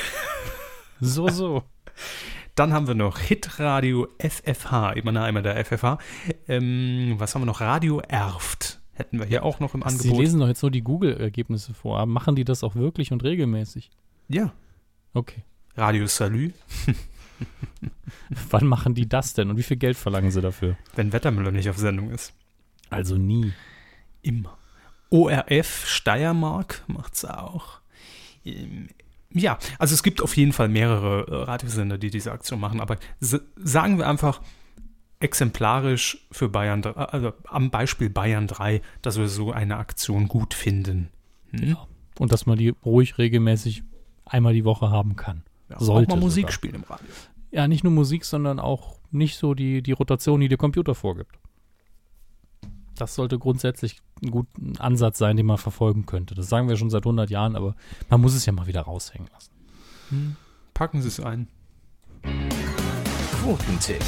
So, so. Dann haben wir noch Hitradio FFH, immer nah einmal der FFH. Ähm, was haben wir noch? Radio Erft. Hätten wir hier auch noch im Sie Angebot. lesen doch jetzt nur die Google-Ergebnisse vor. Machen die das auch wirklich und regelmäßig? Ja. Okay. Radio Salü, *laughs* Wann machen die das denn und wie viel Geld verlangen sie dafür? wenn Wettermüller nicht auf Sendung ist. Also nie. Immer. ORF Steiermark macht's auch. Ähm, Ja, also es gibt auf jeden Fall mehrere äh, Radiosender, die diese Aktion machen, aber sagen wir einfach exemplarisch für Bayern, 3, also am Beispiel Bayern 3, dass wir so eine Aktion gut finden. Hm? Ja. Und dass man die ruhig regelmäßig einmal die Woche haben kann. Ja, Sollte auch mal Musik sogar. spielen im Radio. Ja, nicht nur Musik, sondern auch nicht so die, die Rotation, die der Computer vorgibt. Das sollte grundsätzlich ein guter Ansatz sein, den man verfolgen könnte. Das sagen wir schon seit 100 Jahren, aber man muss es ja mal wieder raushängen lassen. Hm. Packen Sie es ein. Quotentipp.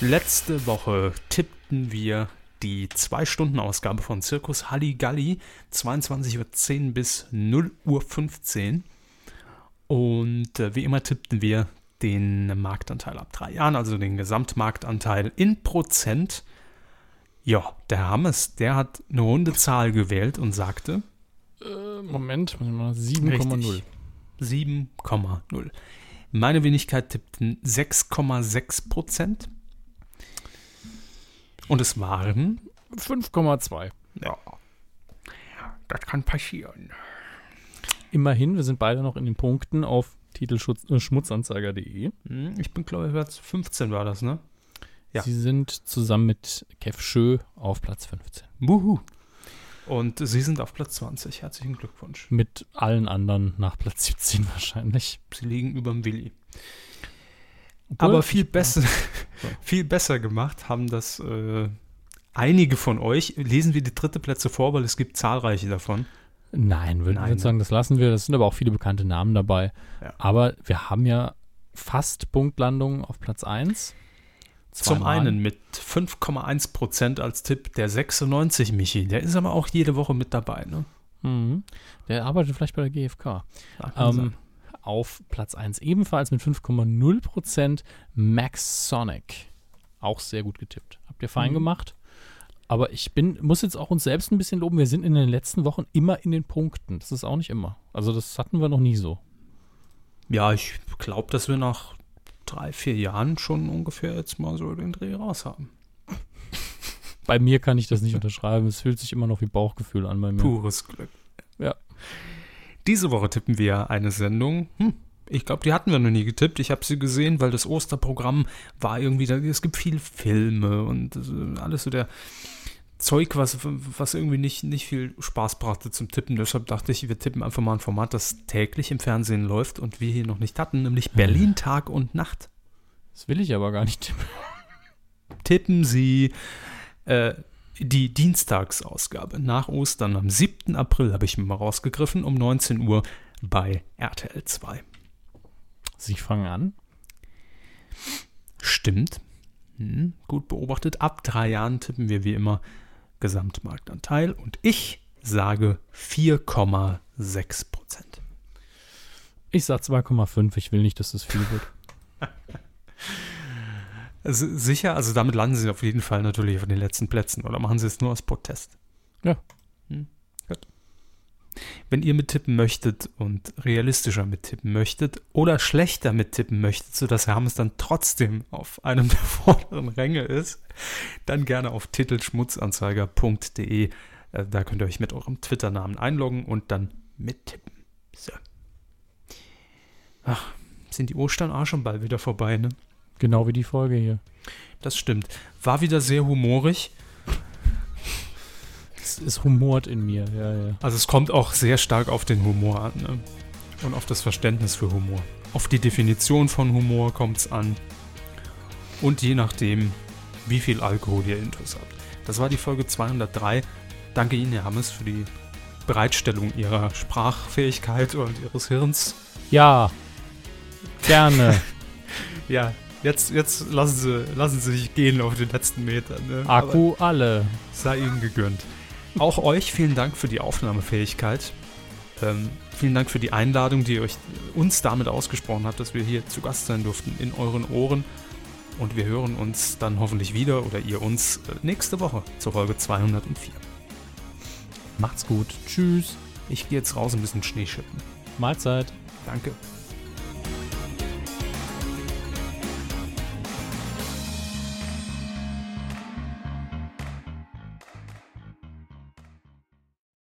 Letzte Woche tippten wir die 2-Stunden-Ausgabe von Zirkus Halligalli, 22.10 Uhr bis 0.15 Uhr. Und äh, wie immer tippten wir den Marktanteil ab drei Jahren, also den Gesamtmarktanteil in Prozent. Ja, der Hammes, der hat eine runde Zahl gewählt und sagte Äh, Moment, 7,0. 7,0. Meine Wenigkeit tippten 6,6 Prozent. Und es waren 5,2. Ja. das kann passieren. Immerhin, wir sind beide noch in den Punkten auf titelschmutzanzeiger.de. Hm, Ich bin, glaube ich, Platz 15 war das, ne? Ja. Sie sind zusammen mit Kev Schö auf Platz 15. Wuhu. Und Sie sind auf Platz 20. Herzlichen Glückwunsch. Mit allen anderen nach Platz 17 wahrscheinlich. Sie liegen über dem Willi. Obwohl- Aber viel besser, *laughs* viel besser gemacht haben das äh, einige von euch. Lesen wir die dritte Plätze vor, weil es gibt zahlreiche davon. Nein, würde Nein, würd ne? sagen, das lassen wir. Das sind aber auch viele bekannte Namen dabei. Ja. Aber wir haben ja fast Punktlandungen auf Platz 1. Zum einen mit 5,1% als Tipp der 96 Michi. Der ist aber auch jede Woche mit dabei. Ne? Mhm. Der arbeitet vielleicht bei der GfK. Sein. Ähm, auf Platz 1 ebenfalls mit 5,0% Max Sonic. Auch sehr gut getippt. Habt ihr fein Mhm. gemacht. Aber ich bin, muss jetzt auch uns selbst ein bisschen loben. Wir sind in den letzten Wochen immer in den Punkten. Das ist auch nicht immer. Also das hatten wir noch nie so. ja, ich glaube, dass wir nach drei, vier Jahren schon ungefähr jetzt mal so den Dreh raus haben. *laughs* Bei mir kann ich das nicht unterschreiben. Es fühlt sich immer noch wie Bauchgefühl an bei mir. Pures Glück. Ja. Diese Woche tippen wir eine Sendung. Hm, ich glaube, die hatten wir noch nie getippt. Ich habe sie gesehen, weil das Osterprogramm war irgendwie, da, es gibt viele Filme und äh, alles so der Zeug, was, was irgendwie nicht, nicht viel Spaß brachte zum Tippen. Deshalb dachte ich, wir tippen einfach mal ein Format, das täglich im Fernsehen läuft und wir hier noch nicht hatten, nämlich Berlin Tag und Nacht. Das will ich aber gar nicht tippen. Tippen Sie äh, die Dienstagsausgabe nach Ostern am 7. April, habe ich mir mal rausgegriffen, um 19 Uhr bei RTL 2. Sie fangen an. Stimmt. Hm, gut beobachtet. Ab drei Jahren tippen wir wie immer Gesamtmarktanteil und ich sage 4,6 Prozent. Ich sag 2,5. Ich will nicht, dass das viel wird. *laughs* Also sicher, also damit landen Sie auf jeden Fall natürlich auf den letzten Plätzen oder machen Sie es nur aus Protest? Ja. Hm, gut. Wenn ihr mittippen möchtet und realistischer mittippen möchtet oder schlechter mittippen möchtet, sodass Hermes dann trotzdem auf einem *laughs* der vorderen Ränge ist, dann gerne auf titelschmutzanzeiger.de. Äh, Da könnt ihr euch mit eurem Twitter-Namen einloggen und dann mittippen. So. Ach, sind die Ostern auch schon bald wieder vorbei, ne? Genau wie die Folge hier. Das stimmt. War wieder sehr humorig. Es, es humort in mir. Ja, ja. Also es kommt auch sehr stark auf den Humor an. Ne? Und auf das Verständnis für Humor. Auf die Definition von Humor kommt es an. Und je nachdem, wie viel Alkohol ihr intus habt. Das war die Folge 203. Danke Ihnen, Herr Hammes, für die Bereitstellung Ihrer Sprachfähigkeit und Ihres Hirns. Ja. Gerne. *laughs* Ja, jetzt, jetzt lassen, Sie, lassen Sie sich gehen auf den letzten Metern. Ne? Aber- Akku alle. Sei Ihnen gegönnt. Auch euch vielen Dank für die Aufnahmefähigkeit. Ähm, vielen Dank für die Einladung, die ihr euch uns damit ausgesprochen habt, dass wir hier zu Gast sein durften in euren Ohren. Und wir hören uns dann hoffentlich wieder oder ihr uns äh, nächste Woche zur Folge 204. Macht's gut. Tschüss. Ich gehe jetzt raus ein bisschen Schnee schippen. Mahlzeit. Danke.